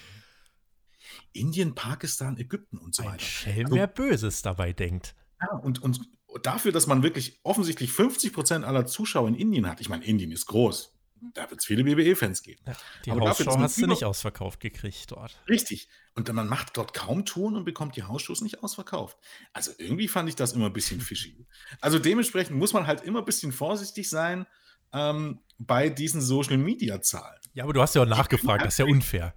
B: Indien, Pakistan, Ägypten und so weiter. Ein
A: Schelm, also, wer Böses dabei denkt.
B: Ja, und, und dafür, dass man wirklich offensichtlich 50 Prozent aller Zuschauer in Indien hat, ich meine, Indien ist groß, da wird es viele WWE-Fans geben. Ja,
A: die Aber hast du nicht ausverkauft gekriegt dort.
B: Richtig. Und man macht dort kaum Ton und bekommt die Hausshows nicht ausverkauft. Also irgendwie fand ich das immer ein bisschen *laughs* fishy. Also dementsprechend muss man halt immer ein bisschen vorsichtig sein ähm, bei diesen Social-Media-Zahlen.
A: Ja, aber du hast ja auch nachgefragt, das ist ja unfair.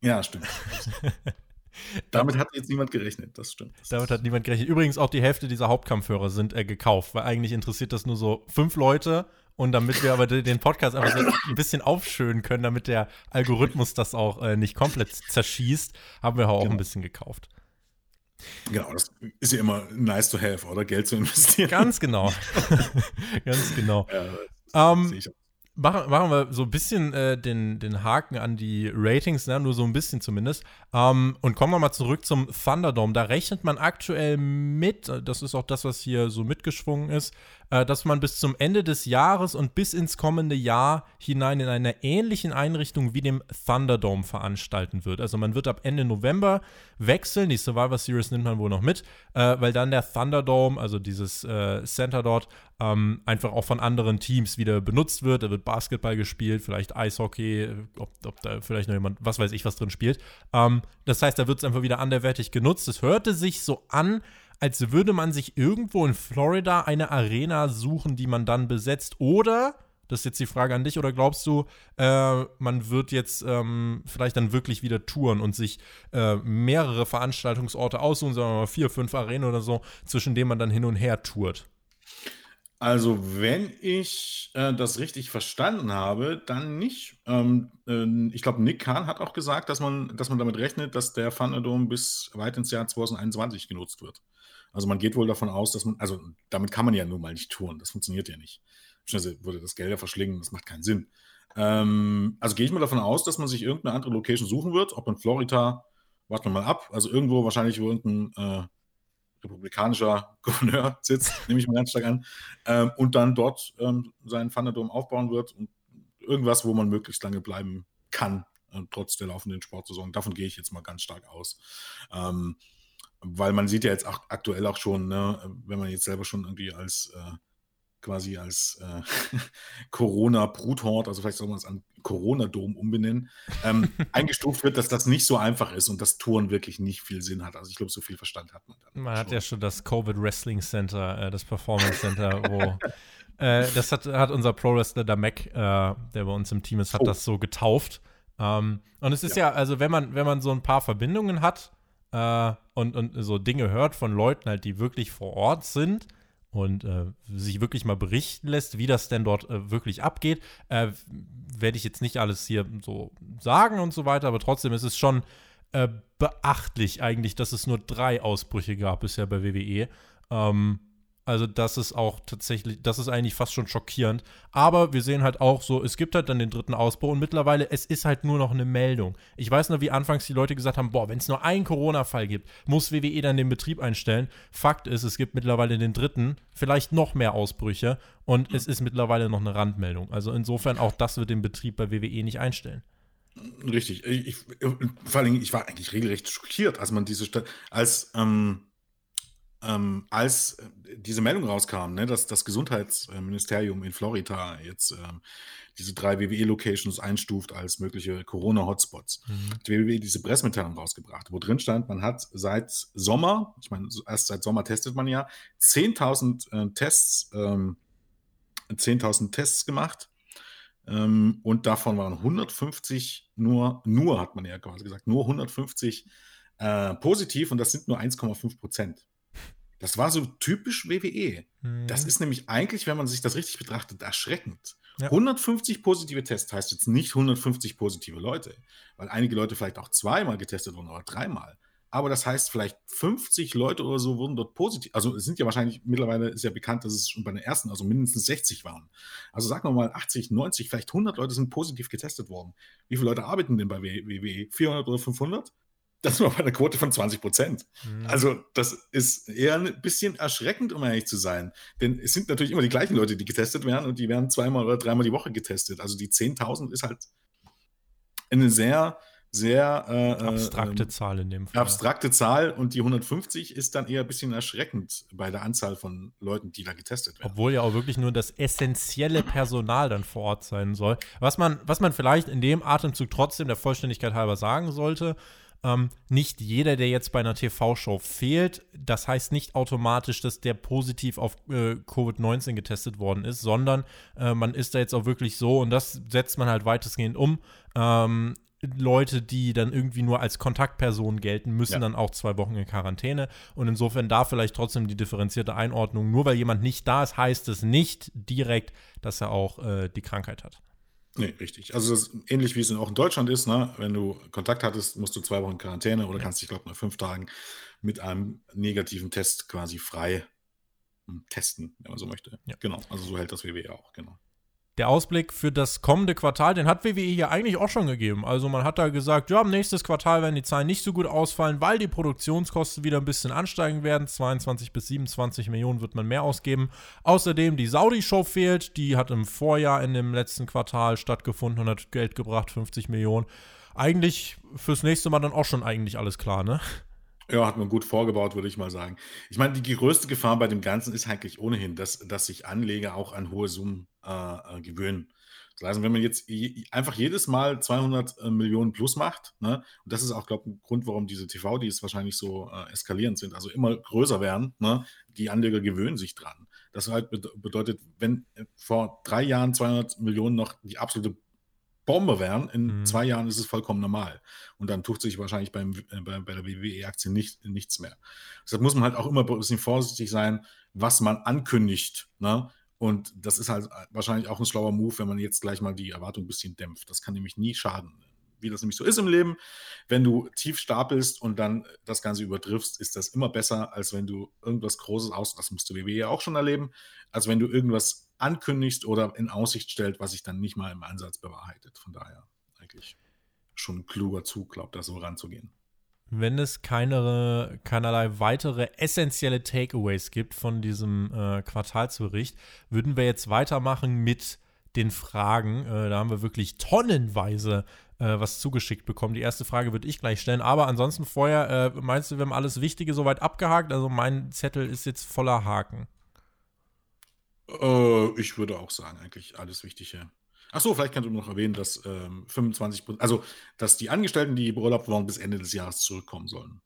B: Ja, stimmt. *laughs* Damit hat jetzt niemand gerechnet, das stimmt.
A: Damit hat niemand gerechnet. Übrigens, auch die Hälfte dieser Hauptkampfhörer sind äh, gekauft, weil eigentlich interessiert das nur so fünf Leute und damit wir aber den Podcast einfach so ein bisschen aufschönen können, damit der Algorithmus das auch äh, nicht komplett zerschießt, haben wir auch genau. ein bisschen gekauft.
B: Genau, das ist ja immer nice to have, oder? Geld zu investieren.
A: Ganz genau. *laughs* Ganz genau. Ja, ähm, machen, machen wir so ein bisschen äh, den, den Haken an die Ratings, ne? nur so ein bisschen zumindest. Ähm, und kommen wir mal zurück zum Thunderdome. Da rechnet man aktuell mit, das ist auch das, was hier so mitgeschwungen ist, äh, dass man bis zum Ende des Jahres und bis ins kommende Jahr hinein in einer ähnlichen Einrichtung wie dem Thunderdome veranstalten wird. Also man wird ab Ende November wechseln, die Survivor Series nimmt man wohl noch mit, äh, weil dann der Thunderdome, also dieses äh, Center dort, ähm, einfach auch von anderen Teams wieder benutzt wird. Da wird Basketball gespielt, vielleicht Eishockey, ob, ob da vielleicht noch jemand, was weiß ich, was drin spielt. Ähm, das heißt, da wird es einfach wieder anderwertig genutzt. Es hörte sich so an, als würde man sich irgendwo in Florida eine Arena suchen, die man dann besetzt. Oder, das ist jetzt die Frage an dich, oder glaubst du, äh, man wird jetzt ähm, vielleicht dann wirklich wieder touren und sich äh, mehrere Veranstaltungsorte aussuchen, sagen wir mal vier, fünf Arenen oder so, zwischen denen man dann hin und her tourt?
B: Also, wenn ich äh, das richtig verstanden habe, dann nicht. Ähm, äh, ich glaube, Nick Kahn hat auch gesagt, dass man, dass man damit rechnet, dass der Thunderdome bis weit ins Jahr 2021 genutzt wird. Also man geht wohl davon aus, dass man, also damit kann man ja nun mal nicht touren, das funktioniert ja nicht. Beziehungsweise würde das Geld ja verschlingen, das macht keinen Sinn. Ähm, also gehe ich mal davon aus, dass man sich irgendeine andere Location suchen wird, ob in Florida, warten wir mal ab, also irgendwo wahrscheinlich, wo irgendein äh, republikanischer *laughs* Gouverneur sitzt, nehme ich mal ganz stark an, ähm, und dann dort ähm, seinen Thunderdome aufbauen wird und irgendwas, wo man möglichst lange bleiben kann, äh, trotz der laufenden Sportsaison. Davon gehe ich jetzt mal ganz stark aus. Ähm, weil man sieht ja jetzt auch aktuell auch schon, ne, wenn man jetzt selber schon irgendwie als äh, quasi als äh, *laughs* Corona-Bruthort, also vielleicht soll man es an Corona-Dom umbenennen, ähm, *laughs* eingestuft wird, dass das nicht so einfach ist und dass Touren wirklich nicht viel Sinn hat. Also ich glaube, so viel Verstand hat man
A: dann. Man schon. hat ja schon das Covid Wrestling Center, äh, das Performance Center, wo äh, das hat, hat unser Pro-Wrestler der Mac, äh, der bei uns im Team ist, hat oh. das so getauft. Ähm, und es ist ja. ja, also wenn man, wenn man so ein paar Verbindungen hat, äh, und, und so Dinge hört von Leuten halt, die wirklich vor Ort sind und äh, sich wirklich mal berichten lässt, wie das denn dort äh, wirklich abgeht. Äh, Werde ich jetzt nicht alles hier so sagen und so weiter, aber trotzdem ist es schon äh, beachtlich eigentlich, dass es nur drei Ausbrüche gab bisher bei WWE. Ähm, also das ist auch tatsächlich, das ist eigentlich fast schon schockierend. Aber wir sehen halt auch so, es gibt halt dann den dritten Ausbruch und mittlerweile, es ist halt nur noch eine Meldung. Ich weiß noch, wie anfangs die Leute gesagt haben, boah, wenn es nur einen Corona-Fall gibt, muss WWE dann den Betrieb einstellen. Fakt ist, es gibt mittlerweile den dritten, vielleicht noch mehr Ausbrüche und mhm. es ist mittlerweile noch eine Randmeldung. Also insofern auch das wird den Betrieb bei WWE nicht einstellen.
B: Richtig. Ich, ich, vor allem, ich war eigentlich regelrecht schockiert, als man diese Stadt, als ähm ähm, als äh, diese Meldung rauskam, ne, dass das Gesundheitsministerium in Florida jetzt ähm, diese drei WWE-Locations einstuft als mögliche Corona-Hotspots, mhm. hat die WWE diese Pressemitteilung rausgebracht, wo drin stand, man hat seit Sommer, ich meine, erst seit Sommer testet man ja, 10.000 äh, Tests, ähm, 10.000 Tests gemacht ähm, und davon waren 150 nur, nur hat man ja quasi gesagt, nur 150 äh, positiv und das sind nur 1,5 Prozent. Das war so typisch WWE. Mhm. Das ist nämlich eigentlich, wenn man sich das richtig betrachtet, erschreckend. Ja. 150 positive Tests heißt jetzt nicht 150 positive Leute, weil einige Leute vielleicht auch zweimal getestet wurden oder dreimal. Aber das heißt, vielleicht 50 Leute oder so wurden dort positiv. Also es sind ja wahrscheinlich, mittlerweile ist ja bekannt, dass es schon bei den ersten, also mindestens 60 waren. Also sagen wir mal 80, 90, vielleicht 100 Leute sind positiv getestet worden. Wie viele Leute arbeiten denn bei WWE? 400 oder 500? Das war bei einer Quote von 20 Prozent. Mhm. Also, das ist eher ein bisschen erschreckend, um ehrlich zu sein. Denn es sind natürlich immer die gleichen Leute, die getestet werden und die werden zweimal oder dreimal die Woche getestet. Also, die 10.000 ist halt eine sehr, sehr
A: äh, abstrakte äh, Zahl in dem
B: Fall. Abstrakte Zahl und die 150 ist dann eher ein bisschen erschreckend bei der Anzahl von Leuten, die da getestet werden.
A: Obwohl ja auch wirklich nur das essentielle Personal dann vor Ort sein soll. Was man, was man vielleicht in dem Atemzug trotzdem der Vollständigkeit halber sagen sollte, ähm, nicht jeder, der jetzt bei einer TV-Show fehlt, das heißt nicht automatisch, dass der positiv auf äh, Covid-19 getestet worden ist, sondern äh, man ist da jetzt auch wirklich so und das setzt man halt weitestgehend um. Ähm, Leute, die dann irgendwie nur als Kontaktpersonen gelten, müssen ja. dann auch zwei Wochen in Quarantäne. Und insofern da vielleicht trotzdem die differenzierte Einordnung. Nur weil jemand nicht da ist, heißt es nicht direkt, dass er auch äh, die Krankheit hat.
B: Nee, richtig. Also das ähnlich wie es auch in Deutschland ist, ne? Wenn du Kontakt hattest, musst du zwei Wochen Quarantäne oder kannst dich, glaube ich, nach fünf Tagen mit einem negativen Test quasi frei hm, testen, wenn man so möchte. Ja. Genau. Also so hält das WWE auch, genau.
A: Der Ausblick für das kommende Quartal, den hat WWE hier eigentlich auch schon gegeben. Also man hat da gesagt, ja, nächstes Quartal werden die Zahlen nicht so gut ausfallen, weil die Produktionskosten wieder ein bisschen ansteigen werden. 22 bis 27 Millionen wird man mehr ausgeben. Außerdem die Saudi-Show fehlt, die hat im Vorjahr in dem letzten Quartal stattgefunden und hat Geld gebracht, 50 Millionen. Eigentlich fürs nächste Mal dann auch schon eigentlich alles klar, ne?
B: Ja, hat man gut vorgebaut, würde ich mal sagen. Ich meine, die größte Gefahr bei dem Ganzen ist eigentlich ohnehin, dass, dass sich Anleger auch an hohe Summen äh, äh gewöhnen. Das heißt, wenn man jetzt einfach jedes Mal 200 äh, Millionen plus macht, ne, und das ist auch, glaube ich, ein Grund, warum diese TV-Deals wahrscheinlich so äh, eskalierend sind, also immer größer werden, ne, die Anleger gewöhnen sich dran. Das halt bedeutet, wenn äh, vor drei Jahren 200 Millionen noch die absolute Bombe wären, in mhm. zwei Jahren ist es vollkommen normal. Und dann tut sich wahrscheinlich beim, äh, bei, bei, der WWE-Aktie nicht, nichts mehr. Deshalb muss man halt auch immer ein bisschen vorsichtig sein, was man ankündigt. Ne? Und das ist halt wahrscheinlich auch ein schlauer Move, wenn man jetzt gleich mal die Erwartung ein bisschen dämpft. Das kann nämlich nie schaden. Wie das nämlich so ist im Leben, wenn du tief stapelst und dann das Ganze übertriffst, ist das immer besser, als wenn du irgendwas Großes aus, das musst du WWE ja auch schon erleben, als wenn du irgendwas ankündigst oder in Aussicht stellt, was sich dann nicht mal im Ansatz bewahrheitet. Von daher eigentlich schon ein kluger Zug, glaube ich, da so ranzugehen.
A: Wenn es keine, keinerlei weitere essentielle Takeaways gibt von diesem äh, Quartalsbericht, würden wir jetzt weitermachen mit den Fragen. Äh, da haben wir wirklich tonnenweise äh, was zugeschickt bekommen. Die erste Frage würde ich gleich stellen. Aber ansonsten vorher, äh, meinst du, wir haben alles Wichtige soweit abgehakt? Also mein Zettel ist jetzt voller Haken.
B: Äh, ich würde auch sagen, eigentlich alles Wichtige. Achso, vielleicht kannst du noch erwähnen, dass ähm, 25% also dass die Angestellten, die beurlaubt wurden, bis Ende des Jahres zurückkommen sollen.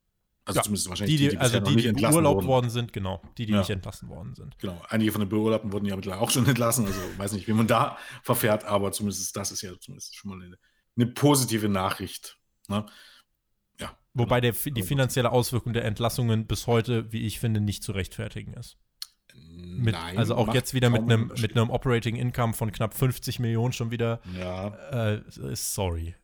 A: Also ja, zumindest wahrscheinlich die, die, die, also die, die beurlaubt wurden. worden sind, genau. Die, die ja. nicht entlassen worden sind.
B: Genau. Einige von den Beurlaubten wurden ja mittlerweile auch schon *laughs* entlassen. Also weiß nicht, wie man da verfährt, aber zumindest das ist ja zumindest schon mal eine, eine positive Nachricht. Ne?
A: Ja. Wobei genau. der, die finanzielle Auswirkung der Entlassungen bis heute, wie ich finde, nicht zu rechtfertigen ist. Mit, Nein, also auch jetzt wieder mit einem, mit einem Operating Income von knapp 50 Millionen schon wieder.
B: Ja.
A: Äh, sorry.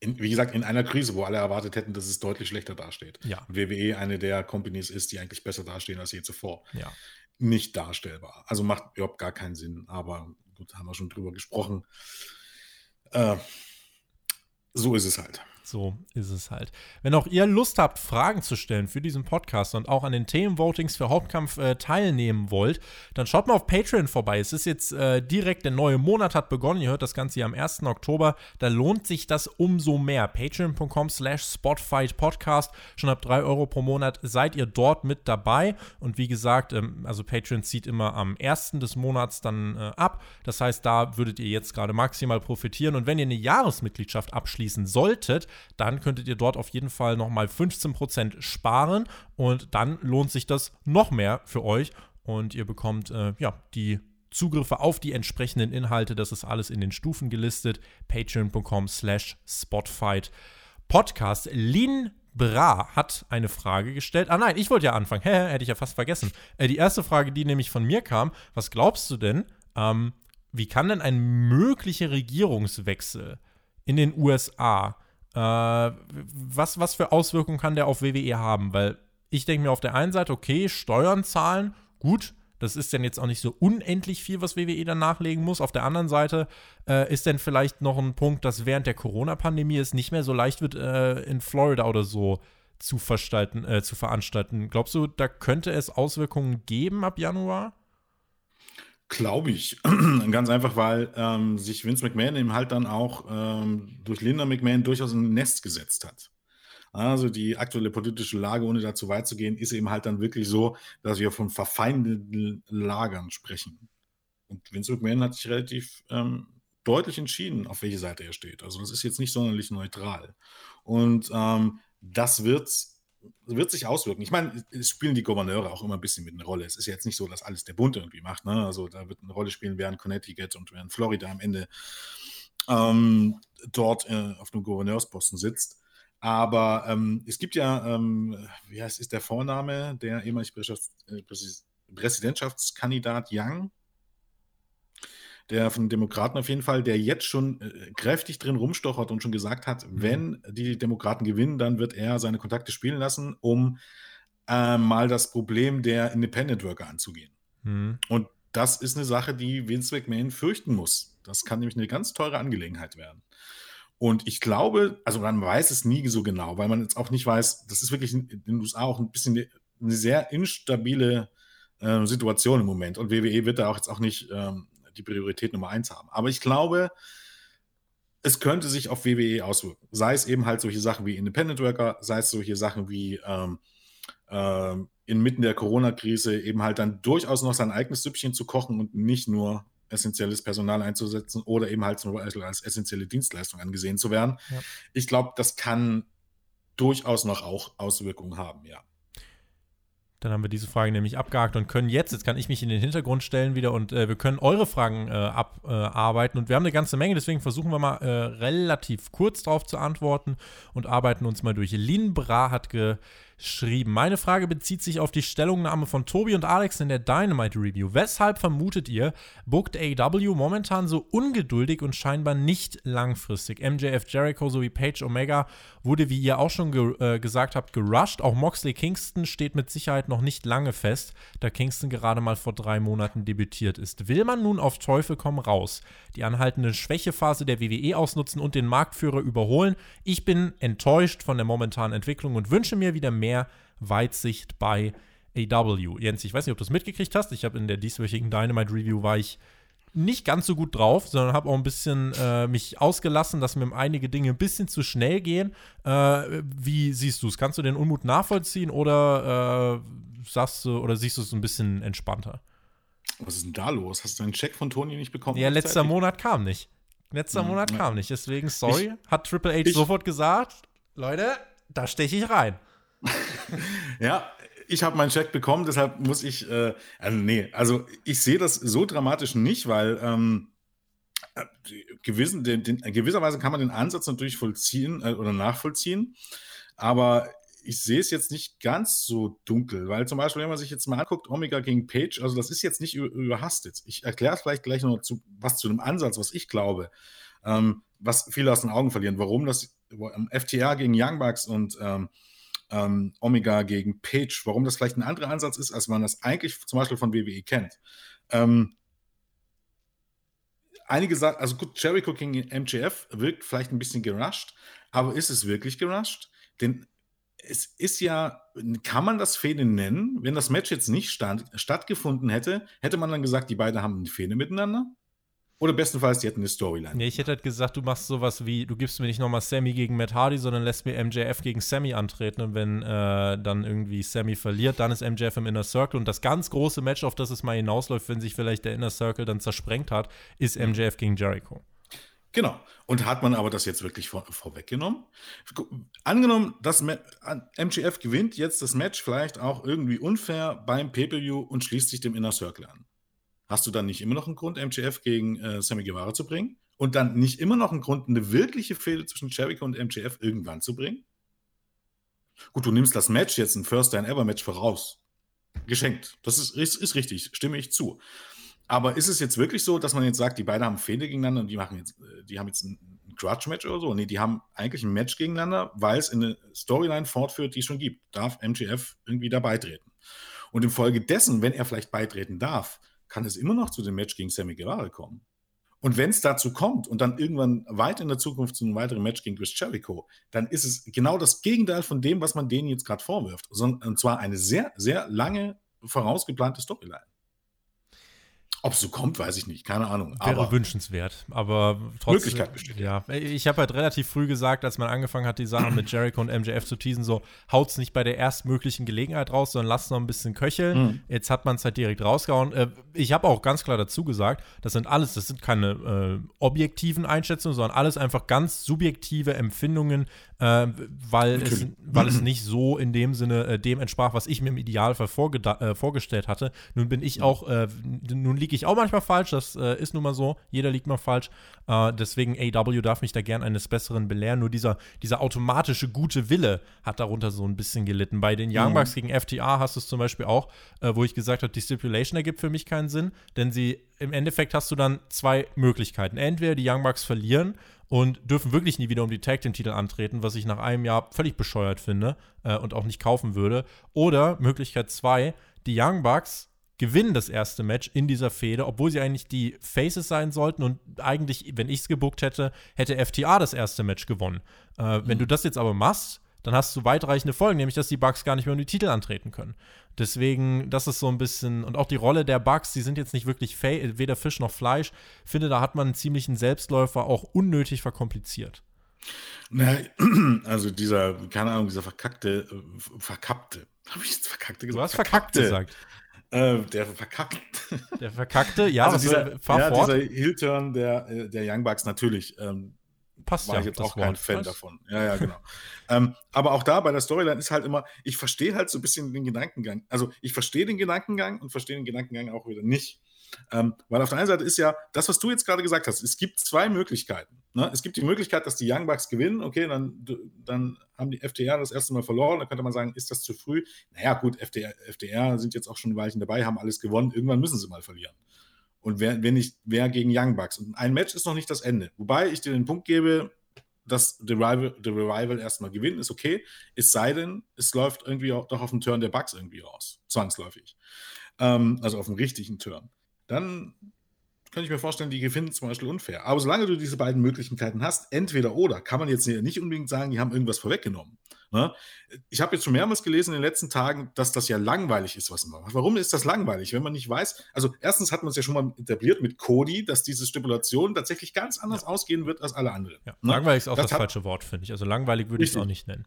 B: In, wie gesagt, in einer Krise, wo alle erwartet hätten, dass es deutlich schlechter dasteht.
A: Ja.
B: WWE eine der Companies ist, die eigentlich besser dastehen als je zuvor.
A: Ja.
B: Nicht darstellbar. Also macht überhaupt gar keinen Sinn. Aber gut, haben wir schon drüber gesprochen. Äh, so ist es halt.
A: So ist es halt. Wenn auch ihr Lust habt, Fragen zu stellen für diesen Podcast und auch an den Themenvotings für Hauptkampf äh, teilnehmen wollt, dann schaut mal auf Patreon vorbei. Es ist jetzt äh, direkt, der neue Monat hat begonnen. Ihr hört das Ganze hier am 1. Oktober. Da lohnt sich das umso mehr. Patreon.com slash Spotfight Schon ab 3 Euro pro Monat seid ihr dort mit dabei. Und wie gesagt, ähm, also Patreon zieht immer am 1. des Monats dann äh, ab. Das heißt, da würdet ihr jetzt gerade maximal profitieren. Und wenn ihr eine Jahresmitgliedschaft abschließen solltet, dann könntet ihr dort auf jeden Fall nochmal 15% sparen und dann lohnt sich das noch mehr für euch und ihr bekommt äh, ja die Zugriffe auf die entsprechenden Inhalte. Das ist alles in den Stufen gelistet. Patreon.com slash Spotfight Podcast. Lin Bra hat eine Frage gestellt. Ah nein, ich wollte ja anfangen. *laughs* Hä, hätte ich ja fast vergessen. Äh, die erste Frage, die nämlich von mir kam, was glaubst du denn, ähm, wie kann denn ein möglicher Regierungswechsel in den USA äh, was, was für Auswirkungen kann der auf WWE haben? Weil ich denke mir auf der einen Seite, okay, Steuern zahlen, gut, das ist dann jetzt auch nicht so unendlich viel, was WWE dann nachlegen muss. Auf der anderen Seite äh, ist dann vielleicht noch ein Punkt, dass während der Corona-Pandemie es nicht mehr so leicht wird, äh, in Florida oder so zu, äh, zu veranstalten. Glaubst du, da könnte es Auswirkungen geben ab Januar?
B: Glaube ich. *clears throat* Ganz einfach, weil ähm, sich Vince McMahon eben halt dann auch ähm, durch Linda McMahon durchaus ein Nest gesetzt hat. Also die aktuelle politische Lage, ohne da zu weit zu gehen, ist eben halt dann wirklich so, dass wir von verfeindeten Lagern sprechen. Und Vince McMahon hat sich relativ ähm, deutlich entschieden, auf welche Seite er steht. Also das ist jetzt nicht sonderlich neutral. Und ähm, das wird wird sich auswirken. Ich meine, es spielen die Gouverneure auch immer ein bisschen mit einer Rolle. Es ist jetzt nicht so, dass alles der Bund irgendwie macht. Ne? Also da wird eine Rolle spielen, während Connecticut und während Florida am Ende ähm, dort äh, auf einem Gouverneursposten sitzt. Aber ähm, es gibt ja, ähm, wie heißt ist der Vorname, der ehemalige äh, Präsidentschaftskandidat Young, der von den Demokraten auf jeden Fall, der jetzt schon äh, kräftig drin rumstochert und schon gesagt hat, mhm. wenn die Demokraten gewinnen, dann wird er seine Kontakte spielen lassen, um äh, mal das Problem der Independent Worker anzugehen. Mhm. Und das ist eine Sache, die Vince McMahon fürchten muss. Das kann nämlich eine ganz teure Angelegenheit werden. Und ich glaube, also man weiß es nie so genau, weil man jetzt auch nicht weiß, das ist wirklich in den USA auch ein bisschen eine sehr instabile äh, Situation im Moment. Und WWE wird da auch jetzt auch nicht ähm, die Priorität Nummer eins haben. Aber ich glaube, es könnte sich auf WWE auswirken. Sei es eben halt solche Sachen wie Independent Worker, sei es solche Sachen wie ähm, ähm, inmitten der Corona-Krise eben halt dann durchaus noch sein eigenes Süppchen zu kochen und nicht nur essentielles Personal einzusetzen oder eben halt zum Beispiel als essentielle Dienstleistung angesehen zu werden. Ja. Ich glaube, das kann durchaus noch auch Auswirkungen haben, ja.
A: Dann haben wir diese Frage nämlich abgehakt und können jetzt, jetzt kann ich mich in den Hintergrund stellen wieder und äh, wir können eure Fragen äh, abarbeiten. und wir haben eine ganze Menge, deswegen versuchen wir mal äh, relativ kurz darauf zu antworten und arbeiten uns mal durch. Lin Bra hat ge schrieben. Meine Frage bezieht sich auf die Stellungnahme von Tobi und Alex in der Dynamite Review. Weshalb vermutet ihr, bookt AW momentan so ungeduldig und scheinbar nicht langfristig? MJF Jericho sowie Page Omega wurde, wie ihr auch schon ge äh, gesagt habt, gerusht. Auch Moxley Kingston steht mit Sicherheit noch nicht lange fest, da Kingston gerade mal vor drei Monaten debütiert ist. Will man nun auf Teufel komm raus die anhaltende Schwächephase der WWE ausnutzen und den Marktführer überholen? Ich bin enttäuscht von der momentanen Entwicklung und wünsche mir wieder mehr mehr Weitsicht bei AW. Jens, ich weiß nicht, ob du es mitgekriegt hast. Ich habe in der dieswöchigen Dynamite Review war ich nicht ganz so gut drauf, sondern habe auch ein bisschen äh, mich ausgelassen, dass mir einige Dinge ein bisschen zu schnell gehen. Äh, wie siehst du es? Kannst du den Unmut nachvollziehen oder äh, sagst du oder siehst du es ein bisschen entspannter?
B: Was ist denn da los? Hast du einen Check von Toni nicht bekommen?
A: Ja, letzter Monat kam nicht. Letzter hm, Monat ja. kam nicht. Deswegen, sorry, ich, hat Triple H ich, sofort gesagt, Leute, da steche ich rein.
B: Ja, ich habe meinen Check bekommen, deshalb muss ich, äh, also nee, also ich sehe das so dramatisch nicht, weil ähm, äh, gewissen, den, den, gewisserweise kann man den Ansatz natürlich vollziehen äh, oder nachvollziehen, aber ich sehe es jetzt nicht ganz so dunkel, weil zum Beispiel, wenn man sich jetzt mal anguckt, Omega gegen Page, also das ist jetzt nicht überhastet. Ich erkläre vielleicht gleich noch zu, was zu einem Ansatz, was ich glaube, ähm, was viele aus den Augen verlieren, warum das FTR gegen Young Bucks und ähm, ähm, Omega gegen Page, warum das vielleicht ein anderer Ansatz ist, als man das eigentlich zum Beispiel von WWE kennt. Ähm, einige sagen, also gut, Jericho gegen MJF wirkt vielleicht ein bisschen gerusht, aber ist es wirklich gerusht? Denn es ist ja, kann man das Fehde nennen? Wenn das Match jetzt nicht stand, stattgefunden hätte, hätte man dann gesagt, die beiden haben eine Fehde miteinander? Oder bestenfalls, die hätten eine Storyline.
A: Nee, ich hätte halt gesagt, du machst sowas wie, du gibst mir nicht nochmal Sammy gegen Matt Hardy, sondern lässt mir MJF gegen Sammy antreten. Und wenn äh, dann irgendwie Sammy verliert, dann ist MJF im Inner Circle. Und das ganz große Match, auf das es mal hinausläuft, wenn sich vielleicht der Inner Circle dann zersprengt hat, ist MJF gegen Jericho.
B: Genau. Und hat man aber das jetzt wirklich vor, vorweggenommen? Angenommen, dass MGF gewinnt jetzt das Match vielleicht auch irgendwie unfair beim Pay-Per-View und schließt sich dem Inner Circle an. Hast du dann nicht immer noch einen Grund, MGF gegen äh, Sammy Guevara zu bringen? Und dann nicht immer noch einen Grund, eine wirkliche Fehde zwischen Jericho und MGF irgendwann zu bringen? Gut, du nimmst das Match jetzt, ein First Time Ever Match voraus. Geschenkt. Das ist, ist, ist richtig, stimme ich zu. Aber ist es jetzt wirklich so, dass man jetzt sagt, die beiden haben Fehde gegeneinander und die machen jetzt, äh, die haben jetzt ein Grudge-Match oder so? Nee, die haben eigentlich ein Match gegeneinander, weil es eine Storyline fortführt, die es schon gibt. Darf MGF irgendwie da beitreten? Und infolgedessen, wenn er vielleicht beitreten darf, kann es immer noch zu dem Match gegen Sammy Guevara kommen. Und wenn es dazu kommt und dann irgendwann weit in der Zukunft zu einem weiteren Match gegen Chris Jericho, dann ist es genau das Gegenteil von dem, was man denen jetzt gerade vorwirft. Und zwar eine sehr, sehr lange vorausgeplante Storyline. Ob es so kommt, weiß ich nicht, keine Ahnung.
A: Wäre aber wünschenswert, aber
B: trotzdem. Möglichkeit besteht.
A: Ja, ich habe halt relativ früh gesagt, als man angefangen hat, die Sachen mit *clears throat* Jericho und MJF zu teasen, so haut's nicht bei der erstmöglichen Gelegenheit raus, sondern lasst noch ein bisschen köcheln. Mhm. Jetzt hat man es halt direkt rausgehauen. Äh, ich habe auch ganz klar dazu gesagt, das sind alles, das sind keine äh, objektiven Einschätzungen, sondern alles einfach ganz subjektive Empfindungen, äh, weil, es, weil es nicht so in dem Sinne äh, dem entsprach, was ich mir im Idealfall äh, vorgestellt hatte. Nun bin ich auch, äh, nun liege ich auch manchmal falsch, das äh, ist nun mal so, jeder liegt mal falsch. Äh, deswegen AW darf mich da gern eines Besseren belehren. Nur dieser, dieser automatische gute Wille hat darunter so ein bisschen gelitten. Bei den Young mhm. Bucks mhm. gegen FTA hast du es zum Beispiel auch, wo ich gesagt habe, die Stipulation ergibt für mich keinen Sinn, denn sie im Endeffekt hast du dann zwei Möglichkeiten. Entweder die Young Bucks verlieren und dürfen wirklich nie wieder um die Tag Team Titel antreten, was ich nach einem Jahr völlig bescheuert finde äh, und auch nicht kaufen würde. Oder Möglichkeit zwei, die Young Bucks gewinnen das erste Match in dieser Fehde, obwohl sie eigentlich die Faces sein sollten und eigentlich, wenn ich es gebuckt hätte, hätte FTA das erste Match gewonnen. Äh, mhm. Wenn du das jetzt aber machst, dann hast du weitreichende Folgen, nämlich dass die Bugs gar nicht mehr um die Titel antreten können. Deswegen, das ist so ein bisschen, und auch die Rolle der Bugs, die sind jetzt nicht wirklich weder Fisch noch Fleisch. Ich finde, da hat man einen ziemlichen Selbstläufer auch unnötig verkompliziert.
B: Na, *clears throat* also dieser, keine Ahnung, dieser verkackte, äh, verkappte,
A: habe ich jetzt verkackte gesagt? Du hast verkackte gesagt.
B: Äh, der verkackte.
A: Der verkackte, ja,
B: also dieser, ja, dieser Heel-Turn der, äh, der Young Bucks natürlich. Ähm,
A: Passt
B: war
A: ja,
B: ich jetzt auch kein Fan davon. Ja, ja, genau. *laughs* ähm, aber auch da bei der Storyline ist halt immer, ich verstehe halt so ein bisschen den Gedankengang. Also ich verstehe den Gedankengang und verstehe den Gedankengang auch wieder nicht. Ähm, weil auf der einen Seite ist ja das, was du jetzt gerade gesagt hast, es gibt zwei Möglichkeiten. Ne? Es gibt die Möglichkeit, dass die Young Bucks gewinnen, okay, dann, dann haben die FDR das erste Mal verloren, dann könnte man sagen, ist das zu früh? Naja, gut, FDR, FDR sind jetzt auch schon ein Weilchen dabei, haben alles gewonnen, irgendwann müssen sie mal verlieren. Und wer, wenn nicht, wer gegen Young Bucks. Und ein Match ist noch nicht das Ende. Wobei ich dir den Punkt gebe, dass The Revival, The Revival erstmal gewinnen, ist okay. Es sei denn, es läuft irgendwie auch doch auf den Turn der Bugs irgendwie raus. Zwangsläufig. Ähm, also auf dem richtigen Turn. Dann kann ich mir vorstellen, die gewinnen zum Beispiel unfair. Aber solange du diese beiden Möglichkeiten hast, entweder oder, kann man jetzt nicht unbedingt sagen, die haben irgendwas vorweggenommen. Ne? Ich habe jetzt schon mehrmals gelesen in den letzten Tagen, dass das ja langweilig ist, was man macht. Warum ist das langweilig, wenn man nicht weiß? Also, erstens hat man es ja schon mal etabliert mit Cody, dass diese Stipulation tatsächlich ganz anders ja. ausgehen wird als alle anderen.
A: Ja. Ne? Langweilig ist auch das, das falsche Wort, finde ich. Also, langweilig würde ich es auch nicht nennen.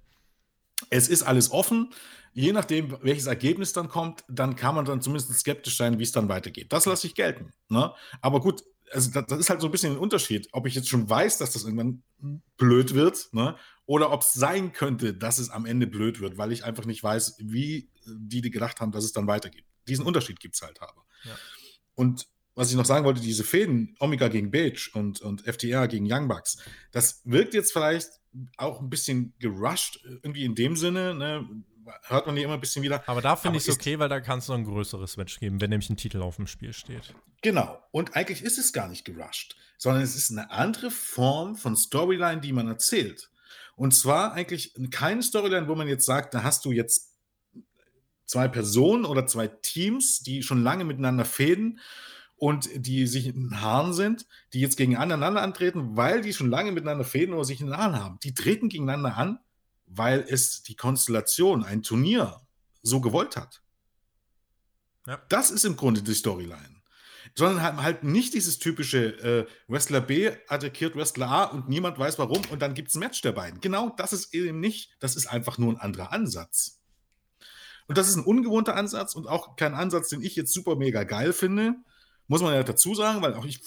B: Es ist alles offen. Je nachdem, welches Ergebnis dann kommt, dann kann man dann zumindest skeptisch sein, wie es dann weitergeht. Das lasse ich gelten. Ne? Aber gut, also das, das, ist halt so ein bisschen ein Unterschied, ob ich jetzt schon weiß, dass das irgendwann blöd wird, ne? oder ob es sein könnte, dass es am Ende blöd wird, weil ich einfach nicht weiß, wie die, die gedacht haben, dass es dann weitergeht. Diesen Unterschied gibt es halt aber. Ja. Und was ich noch sagen wollte, diese Fäden, Omega gegen Beige und, und FTR gegen Young Bucks, das wirkt jetzt vielleicht auch ein bisschen gerusht, irgendwie in dem Sinne, ne? hört man die immer ein bisschen wieder.
A: Aber da finde ich es okay, weil da kann es noch ein größeres Match geben, wenn nämlich ein Titel auf dem Spiel steht.
B: Genau. Und eigentlich ist es gar nicht gerusht, sondern es ist eine andere Form von Storyline, die man erzählt. Und zwar eigentlich keine Storyline, wo man jetzt sagt, da hast du jetzt zwei Personen oder zwei Teams, die schon lange miteinander fäden und die sich in den Haaren sind, die jetzt gegeneinander antreten, weil die schon lange miteinander fäden oder sich in den Haaren haben. Die treten gegeneinander an, weil es die Konstellation, ein Turnier so gewollt hat. Ja. Das ist im Grunde die Storyline. Sondern halt, halt nicht dieses typische äh, Wrestler B attackiert Wrestler A und niemand weiß warum und dann gibt es ein Match der beiden. Genau das ist eben nicht. Das ist einfach nur ein anderer Ansatz. Und das ist ein ungewohnter Ansatz und auch kein Ansatz, den ich jetzt super mega geil finde. Muss man ja dazu sagen, weil auch ich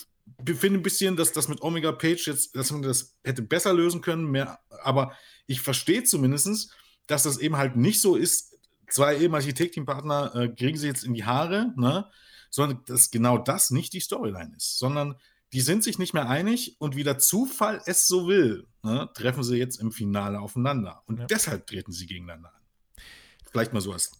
B: finde ein bisschen, dass das mit Omega Page jetzt, dass man das hätte besser lösen können, mehr, aber ich verstehe zumindest, dass das eben halt nicht so ist, zwei ehemalige Tag-Team-Partner äh, kriegen sie jetzt in die Haare, ne? sondern dass genau das nicht die Storyline ist, sondern die sind sich nicht mehr einig und wie der Zufall es so will, ne, treffen sie jetzt im Finale aufeinander. Und ja. deshalb treten sie gegeneinander an. Vielleicht mal so als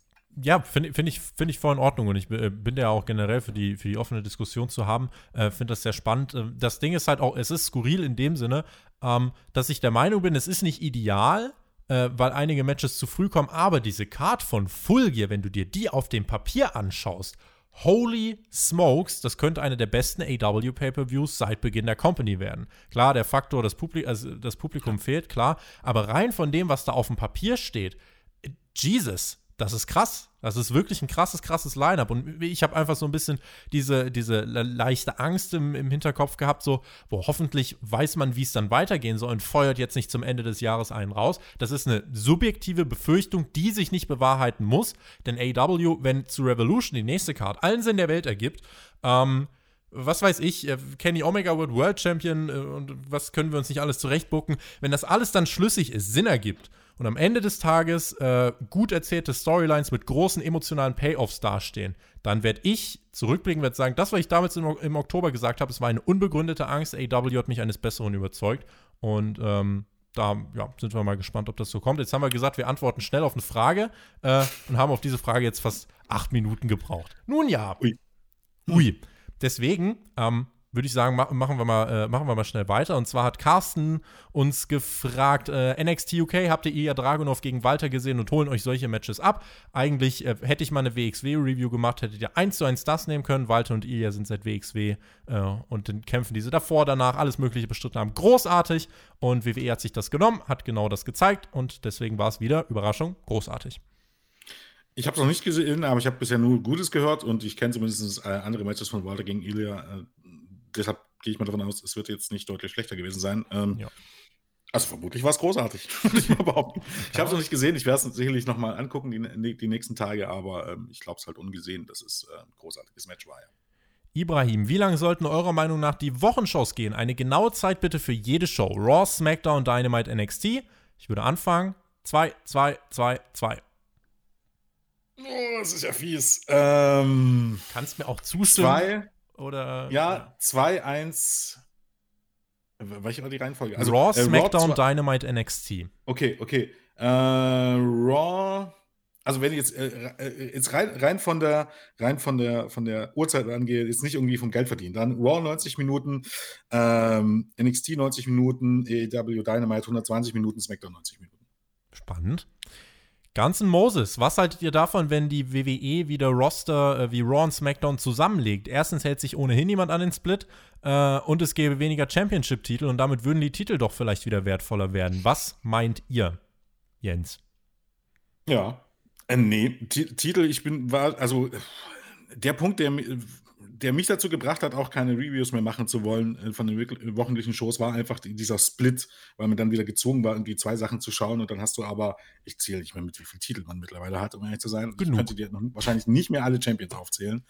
A: ja, finde find ich, find ich voll in Ordnung und ich äh, bin ja auch generell für die, für die offene Diskussion zu haben. Äh, finde das sehr spannend. Äh, das Ding ist halt auch, es ist skurril in dem Sinne, ähm, dass ich der Meinung bin, es ist nicht ideal, äh, weil einige Matches zu früh kommen, aber diese Card von Full Gear, wenn du dir die auf dem Papier anschaust, Holy Smokes, das könnte eine der besten AW Pay-per-Views seit Beginn der Company werden. Klar, der Faktor, das, Publik also das Publikum fehlt, klar, aber rein von dem, was da auf dem Papier steht, Jesus, das ist krass. Das ist wirklich ein krasses, krasses Line-up. Und ich habe einfach so ein bisschen diese, diese leichte Angst im, im Hinterkopf gehabt, so, wo hoffentlich weiß man, wie es dann weitergehen soll und feuert jetzt nicht zum Ende des Jahres einen raus. Das ist eine subjektive Befürchtung, die sich nicht bewahrheiten muss. Denn AW, wenn zu Revolution die nächste Card allen Sinn der Welt ergibt, ähm, was weiß ich, äh, Kenny Omega wird World Champion äh, und was können wir uns nicht alles zurechtbucken, wenn das alles dann schlüssig ist, Sinn ergibt und am Ende des Tages äh, gut erzählte Storylines mit großen emotionalen Payoffs dastehen, dann werde ich zurückblicken, werde sagen, das, was ich damals im, im Oktober gesagt habe, es war eine unbegründete Angst. AW hat mich eines Besseren überzeugt. Und ähm, da ja, sind wir mal gespannt, ob das so kommt. Jetzt haben wir gesagt, wir antworten schnell auf eine Frage äh, und haben auf diese Frage jetzt fast acht Minuten gebraucht. Nun ja. Ui. Ui. Deswegen ähm, würde ich sagen, machen wir, mal, äh, machen wir mal schnell weiter. Und zwar hat Carsten uns gefragt: äh, NXT UK, habt ihr Ilya Dragunov gegen Walter gesehen und holen euch solche Matches ab? Eigentlich äh, hätte ich mal eine WXW-Review gemacht, hättet ihr eins zu eins das nehmen können. Walter und Ilya sind seit WXW äh, und den Kämpfen, die sie davor, danach, alles Mögliche bestritten haben, großartig. Und WWE hat sich das genommen, hat genau das gezeigt und deswegen war es wieder, Überraschung, großartig.
B: Ich habe es noch nicht gesehen, aber ich habe bisher nur Gutes gehört und ich kenne zumindest äh, andere Matches von Walter gegen Ilya äh, deshalb gehe ich mal davon aus, es wird jetzt nicht deutlich schlechter gewesen sein. Ähm, ja. Also vermutlich war es großartig, *laughs* würde ich mal behaupten. Ich habe es noch nicht gesehen, ich werde es sicherlich nochmal angucken die, die, nächsten Tage, aber ähm, ich glaube es halt ungesehen, dass es äh, ein großartiges Match war. Ja.
A: Ibrahim, wie lange sollten eurer Meinung nach die Wochenshows gehen? Eine genaue Zeit bitte für jede Show. Raw, SmackDown, Dynamite, NXT. Ich würde anfangen. 2, 2, 2, 2.
B: Oh, das ist ja fies. Ähm,
A: Kannst mir auch zustimmen.
B: Zwei.
A: Oder,
B: ja, 2-1. Welche war die Reihenfolge?
A: Also, Raw, äh, SmackDown, Raw Dynamite, NXT.
B: Okay, okay. Äh, Raw. Also wenn ich jetzt, äh, äh, jetzt rein, rein, von der rein von der von der Uhrzeit angehe, jetzt nicht irgendwie vom Geld verdienen. Dann Raw 90 Minuten, ähm, NXT 90 Minuten, AEW Dynamite 120 Minuten, SmackDown 90 Minuten.
A: Spannend. Ganzen Moses, was haltet ihr davon, wenn die WWE wieder Roster äh, wie Raw und SmackDown zusammenlegt? Erstens hält sich ohnehin niemand an den Split äh, und es gäbe weniger Championship-Titel und damit würden die Titel doch vielleicht wieder wertvoller werden. Was meint ihr, Jens?
B: Ja, äh, nee, Titel, ich bin, war, also der Punkt, der der mich dazu gebracht hat, auch keine Reviews mehr machen zu wollen äh, von den wöchentlichen Shows, war einfach dieser Split, weil man dann wieder gezwungen war, irgendwie zwei Sachen zu schauen und dann hast du aber, ich zähle nicht mehr mit, wie viele Titel man mittlerweile hat, um ehrlich zu sein. Genug. Ich könnte dir noch, wahrscheinlich nicht mehr alle Champions aufzählen.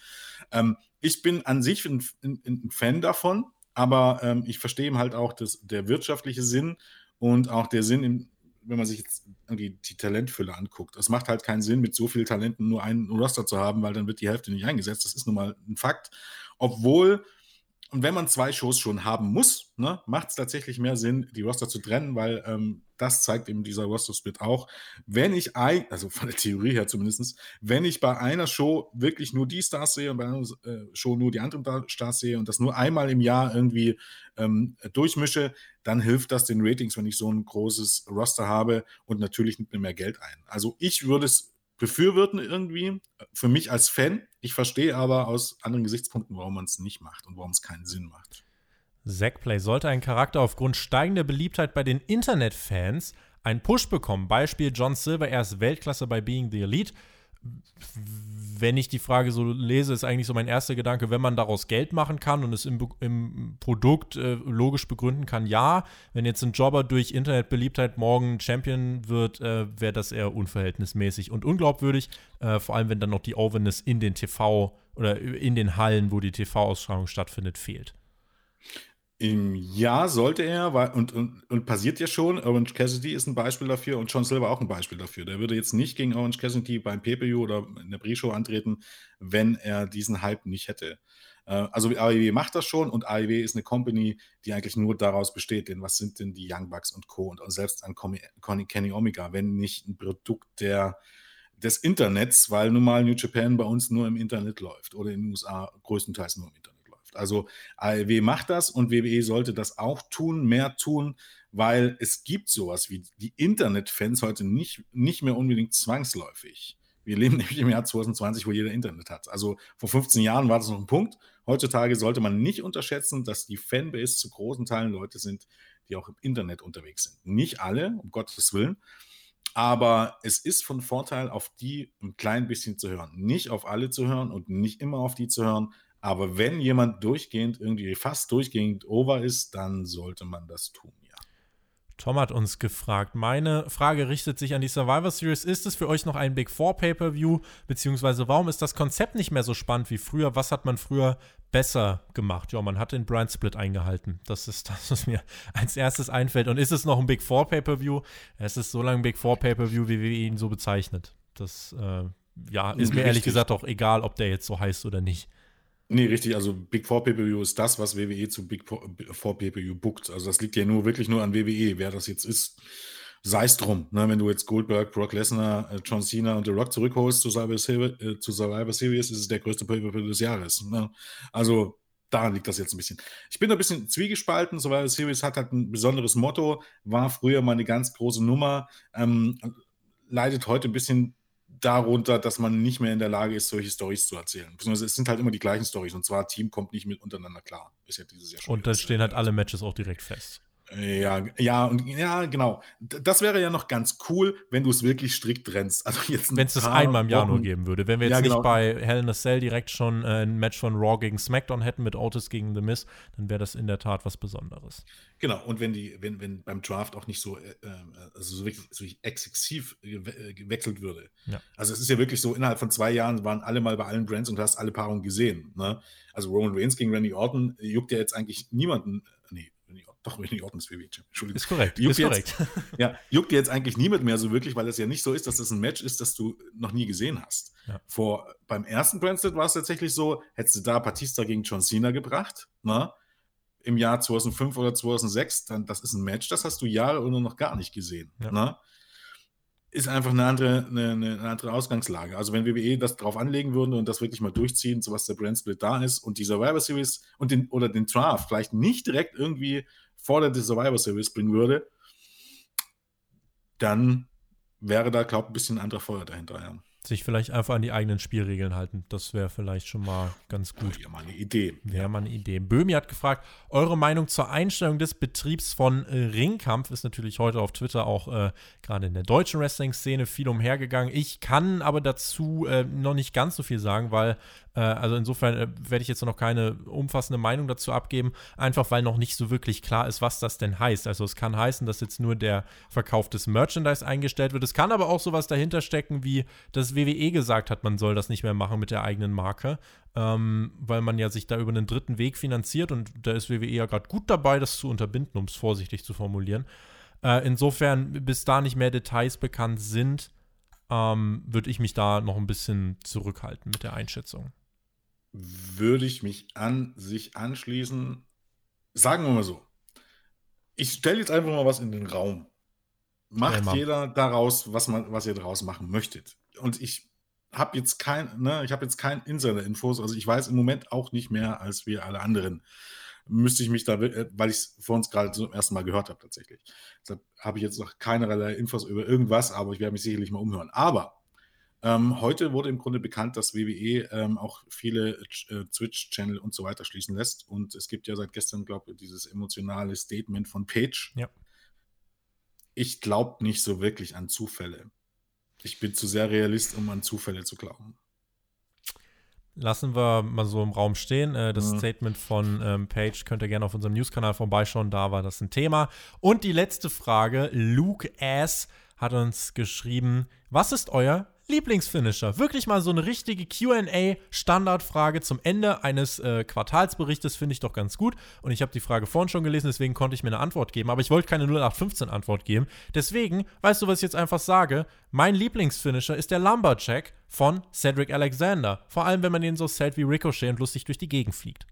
B: Ähm, ich bin an sich ein, ein, ein Fan davon, aber ähm, ich verstehe halt auch das, der wirtschaftliche Sinn und auch der Sinn, im, wenn man sich jetzt irgendwie die Talentfülle anguckt. Es macht halt keinen Sinn, mit so vielen Talenten nur einen Roster zu haben, weil dann wird die Hälfte nicht eingesetzt. Das ist nun mal ein Fakt. Obwohl und wenn man zwei Shows schon haben muss, ne, macht es tatsächlich mehr Sinn, die Roster zu trennen, weil ähm, das zeigt eben dieser Roster-Split auch. Wenn ich, ein, also von der Theorie her zumindest, wenn ich bei einer Show wirklich nur die Stars sehe und bei einer äh, Show nur die anderen Stars sehe und das nur einmal im Jahr irgendwie ähm, durchmische, dann hilft das den Ratings, wenn ich so ein großes Roster habe und natürlich nimmt mir mehr Geld ein. Also ich würde es befürworten irgendwie, für mich als Fan. Ich verstehe aber aus anderen Gesichtspunkten, warum man es nicht macht und warum es keinen Sinn macht.
A: Zackplay sollte ein Charakter aufgrund steigender Beliebtheit bei den Internetfans einen Push bekommen. Beispiel John Silver, er ist Weltklasse bei Being the Elite wenn ich die Frage so lese, ist eigentlich so mein erster Gedanke, wenn man daraus Geld machen kann und es im, im Produkt äh, logisch begründen kann, ja. Wenn jetzt ein Jobber durch Internetbeliebtheit morgen Champion wird, äh, wäre das eher unverhältnismäßig und unglaubwürdig. Äh, vor allem, wenn dann noch die Overness in den TV oder in den Hallen, wo die TV-Ausstrahlung stattfindet, fehlt.
B: Im Jahr sollte er, und, und, und passiert ja schon, Orange Cassidy ist ein Beispiel dafür und John Silver auch ein Beispiel dafür. Der würde jetzt nicht gegen Orange Cassidy beim PPU oder in der Pre-Show antreten, wenn er diesen Hype nicht hätte. Äh, also AEW macht das schon und AEW ist eine Company, die eigentlich nur daraus besteht, denn was sind denn die Young Bucks und Co. und selbst an Kenny Omega, wenn nicht ein Produkt der, des Internets, weil nun mal New Japan bei uns nur im Internet läuft oder in den USA größtenteils nur im Internet. Also AEW macht das und WWE sollte das auch tun, mehr tun, weil es gibt sowas wie die Internetfans heute nicht, nicht mehr unbedingt zwangsläufig. Wir leben *laughs* nämlich im Jahr 2020, wo jeder Internet hat. Also vor 15 Jahren war das noch ein Punkt. Heutzutage sollte man nicht unterschätzen, dass die Fanbase zu großen Teilen Leute sind, die auch im Internet unterwegs sind. Nicht alle, um Gottes Willen. Aber es ist von Vorteil, auf die ein klein bisschen zu hören. Nicht auf alle zu hören und nicht immer auf die zu hören, aber wenn jemand durchgehend, irgendwie fast durchgehend over ist, dann sollte man das tun, ja.
A: Tom hat uns gefragt. Meine Frage richtet sich an die Survivor Series. Ist es für euch noch ein Big Four Pay-Per-View? Beziehungsweise warum ist das Konzept nicht mehr so spannend wie früher? Was hat man früher besser gemacht? Ja, man hat den Brand Split eingehalten. Das ist das, was mir als erstes einfällt. Und ist es noch ein Big Four Pay-Per-View? Es ist so lange ein Big Four Pay-Per-View, wie wir ihn so bezeichnet. Das, äh, ja, ist mir Richtig. ehrlich gesagt auch egal, ob der jetzt so heißt oder nicht.
B: Nee, richtig. Also Big Four Pay-Per-View ist das, was WWE zu Big Four Pay-Per-View bookt. Also das liegt ja nur wirklich nur an WWE. Wer das jetzt ist, sei es drum. Ne? Wenn du jetzt Goldberg, Brock Lesnar, äh, John Cena und The Rock zurückholst zu Survivor, Series, äh, zu Survivor Series, ist es der größte Pay-Per-View des Jahres. Ne? Also daran liegt das jetzt ein bisschen. Ich bin ein bisschen zwiegespalten. Survivor Series hat halt ein besonderes Motto, war früher mal eine ganz große Nummer, ähm, leidet heute ein bisschen darunter, dass man nicht mehr in der Lage ist, solche Stories zu erzählen. Beziehungsweise es sind halt immer die gleichen Stories und zwar Team kommt nicht mit untereinander klar. Ist
A: ja dieses Jahr schon. Und da stehen halt alle Matches auch direkt fest.
B: Ja, ja, ja, genau. Das wäre ja noch ganz cool, wenn du es wirklich strikt trennst. Also
A: Wenn es das einmal im Jahr nur geben würde. Wenn wir jetzt ja, genau. nicht bei Hell in a Cell direkt schon äh, ein Match von Raw gegen SmackDown hätten mit Otis gegen The Miz, dann wäre das in der Tat was Besonderes.
B: Genau, und wenn die, wenn, wenn beim Draft auch nicht so, äh, äh also so wirklich, so exzessiv äh, gewechselt würde. Ja. Also es ist ja wirklich so, innerhalb von zwei Jahren waren alle mal bei allen Brands und du hast alle Paarungen gesehen. Ne? Also Roman Reigns gegen Randy Orton juckt ja jetzt eigentlich niemanden, doch, Orton ist WWE
A: Entschuldigung. Ist korrekt.
B: Juckt ist korrekt. *laughs* ja, juckt jetzt eigentlich niemand mehr so wirklich, weil es ja nicht so ist, dass das ein Match ist, das du noch nie gesehen hast. Ja. Vor, beim ersten Brandstead war es tatsächlich so, hättest du da Batista gegen John Cena gebracht, ne? im Jahr 2005 oder 2006, dann das ist ein Match, das hast du Jahre oder noch gar nicht gesehen. Ja. Ne? ist einfach eine andere, eine, eine, andere Ausgangslage. Also wenn WWE das drauf anlegen würde und das wirklich mal durchziehen, so was der Brand Split da ist und die Survivor Series und den, oder den Draft vielleicht nicht direkt irgendwie vor der Survivor Series bringen würde, dann wäre da, glaube ich, ein bisschen anderer Feuer dahinter. Ja.
A: Sich vielleicht einfach an die eigenen Spielregeln halten. Das wäre vielleicht schon mal ganz gut.
B: Wäre mal eine Idee.
A: Wäre mal eine Idee. Böhmi hat gefragt, eure Meinung zur Einstellung des Betriebs von äh, Ringkampf ist natürlich heute auf Twitter auch äh, gerade in der deutschen Wrestling-Szene viel umhergegangen. Ich kann aber dazu äh, noch nicht ganz so viel sagen, weil äh, also insofern äh, werde ich jetzt noch keine umfassende Meinung dazu abgeben, einfach weil noch nicht so wirklich klar ist, was das denn heißt. Also es kann heißen, dass jetzt nur der Verkauf des Merchandise eingestellt wird. Es kann aber auch sowas dahinter stecken, wie das WWE gesagt hat, man soll das nicht mehr machen mit der eigenen Marke. Ähm, weil man ja sich da über einen dritten Weg finanziert und da ist WWE ja gerade gut dabei, das zu unterbinden, um es vorsichtig zu formulieren. Äh, insofern, bis da nicht mehr Details bekannt sind, ähm, würde ich mich da noch ein bisschen zurückhalten mit der Einschätzung.
B: Würde ich mich an sich anschließen. Sagen wir mal so. Ich stelle jetzt einfach mal was in den Raum. Macht ja, jeder daraus, was, man, was ihr daraus machen möchtet. Und ich habe jetzt kein, ne, ich habe jetzt kein Insider-Infos, also ich weiß im Moment auch nicht mehr als wir alle anderen. Müsste ich mich da, äh, weil ich es vor uns gerade zum ersten Mal gehört habe, tatsächlich. Deshalb habe ich jetzt noch keinerlei Infos über irgendwas, aber ich werde mich sicherlich mal umhören. Aber ähm, heute wurde im Grunde bekannt, dass WWE ähm, auch viele äh, Twitch-Channel und so weiter schließen lässt. Und es gibt ja seit gestern, glaube ich, dieses emotionale Statement von Page.
A: Ja.
B: Ich glaube nicht so wirklich an Zufälle. Ich bin zu sehr Realist, um an Zufälle zu glauben.
A: Lassen wir mal so im Raum stehen. Äh, das mhm. Statement von ähm, Page könnt ihr gerne auf unserem News-Kanal vorbeischauen. Da war das ein Thema. Und die letzte Frage: Luke S. hat uns geschrieben: Was ist euer Lieblingsfinisher? Wirklich mal so eine richtige QA-Standardfrage zum Ende eines äh, Quartalsberichtes finde ich doch ganz gut. Und ich habe die Frage vorhin schon gelesen, deswegen konnte ich mir eine Antwort geben. Aber ich wollte keine 0815-Antwort geben. Deswegen, weißt du, was ich jetzt einfach sage? Mein Lieblingsfinisher ist der Lumberjack von Cedric Alexander. Vor allem, wenn man den so zählt wie Ricochet und lustig durch die Gegend fliegt.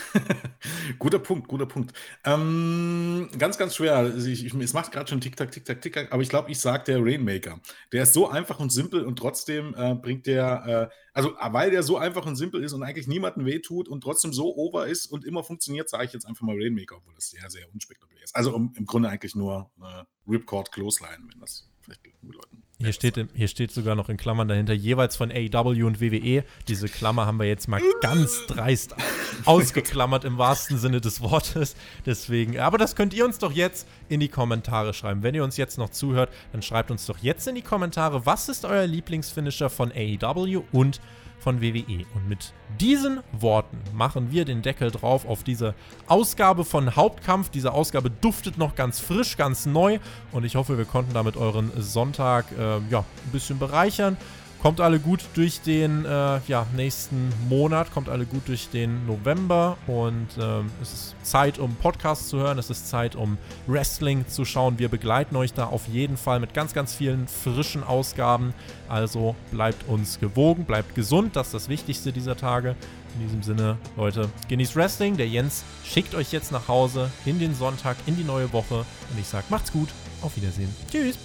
A: *laughs*
B: guter Punkt, guter Punkt. Ähm, ganz, ganz schwer. Also ich, ich, es macht gerade schon Tick-Tack, Tick-Tack, Tick-Tack, aber ich glaube, ich sage der Rainmaker. Der ist so einfach und simpel und trotzdem äh, bringt der, äh, also weil der so einfach und simpel ist und eigentlich niemanden wehtut und trotzdem so over ist und immer funktioniert, sage ich jetzt einfach mal Rainmaker, obwohl das sehr, sehr unspektakulär ist. Also um, im Grunde eigentlich nur äh, Ripcord Clothesline, wenn das vielleicht Leuten.
A: Hier steht, hier steht sogar noch in Klammern dahinter, jeweils von AEW und WWE. Diese Klammer haben wir jetzt mal ganz dreist ausgeklammert im wahrsten Sinne des Wortes. Deswegen, aber das könnt ihr uns doch jetzt in die Kommentare schreiben. Wenn ihr uns jetzt noch zuhört, dann schreibt uns doch jetzt in die Kommentare, was ist euer Lieblingsfinisher von AEW und von WWE. Und mit diesen Worten machen wir den Deckel drauf auf diese Ausgabe von Hauptkampf. Diese Ausgabe duftet noch ganz frisch, ganz neu und ich hoffe, wir konnten damit euren Sonntag äh, ja, ein bisschen bereichern. Kommt alle gut durch den äh, ja, nächsten Monat, kommt alle gut durch den November und ähm, es ist Zeit, um Podcasts zu hören, es ist Zeit, um Wrestling zu schauen. Wir begleiten euch da auf jeden Fall mit ganz, ganz vielen frischen Ausgaben. Also bleibt uns gewogen, bleibt gesund, das ist das Wichtigste dieser Tage. In diesem Sinne, Leute, genießt Wrestling. Der Jens schickt euch jetzt nach Hause in den Sonntag, in die neue Woche. Und ich sage, macht's gut, auf Wiedersehen. Tschüss.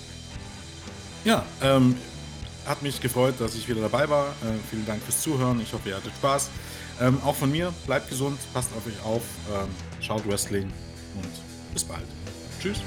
B: Ja, ähm, hat mich gefreut, dass ich wieder dabei war. Äh, vielen Dank fürs Zuhören. Ich hoffe, ihr hattet Spaß. Ähm, auch von mir, bleibt gesund, passt auf euch auf, ähm, schaut Wrestling und bis bald. Tschüss.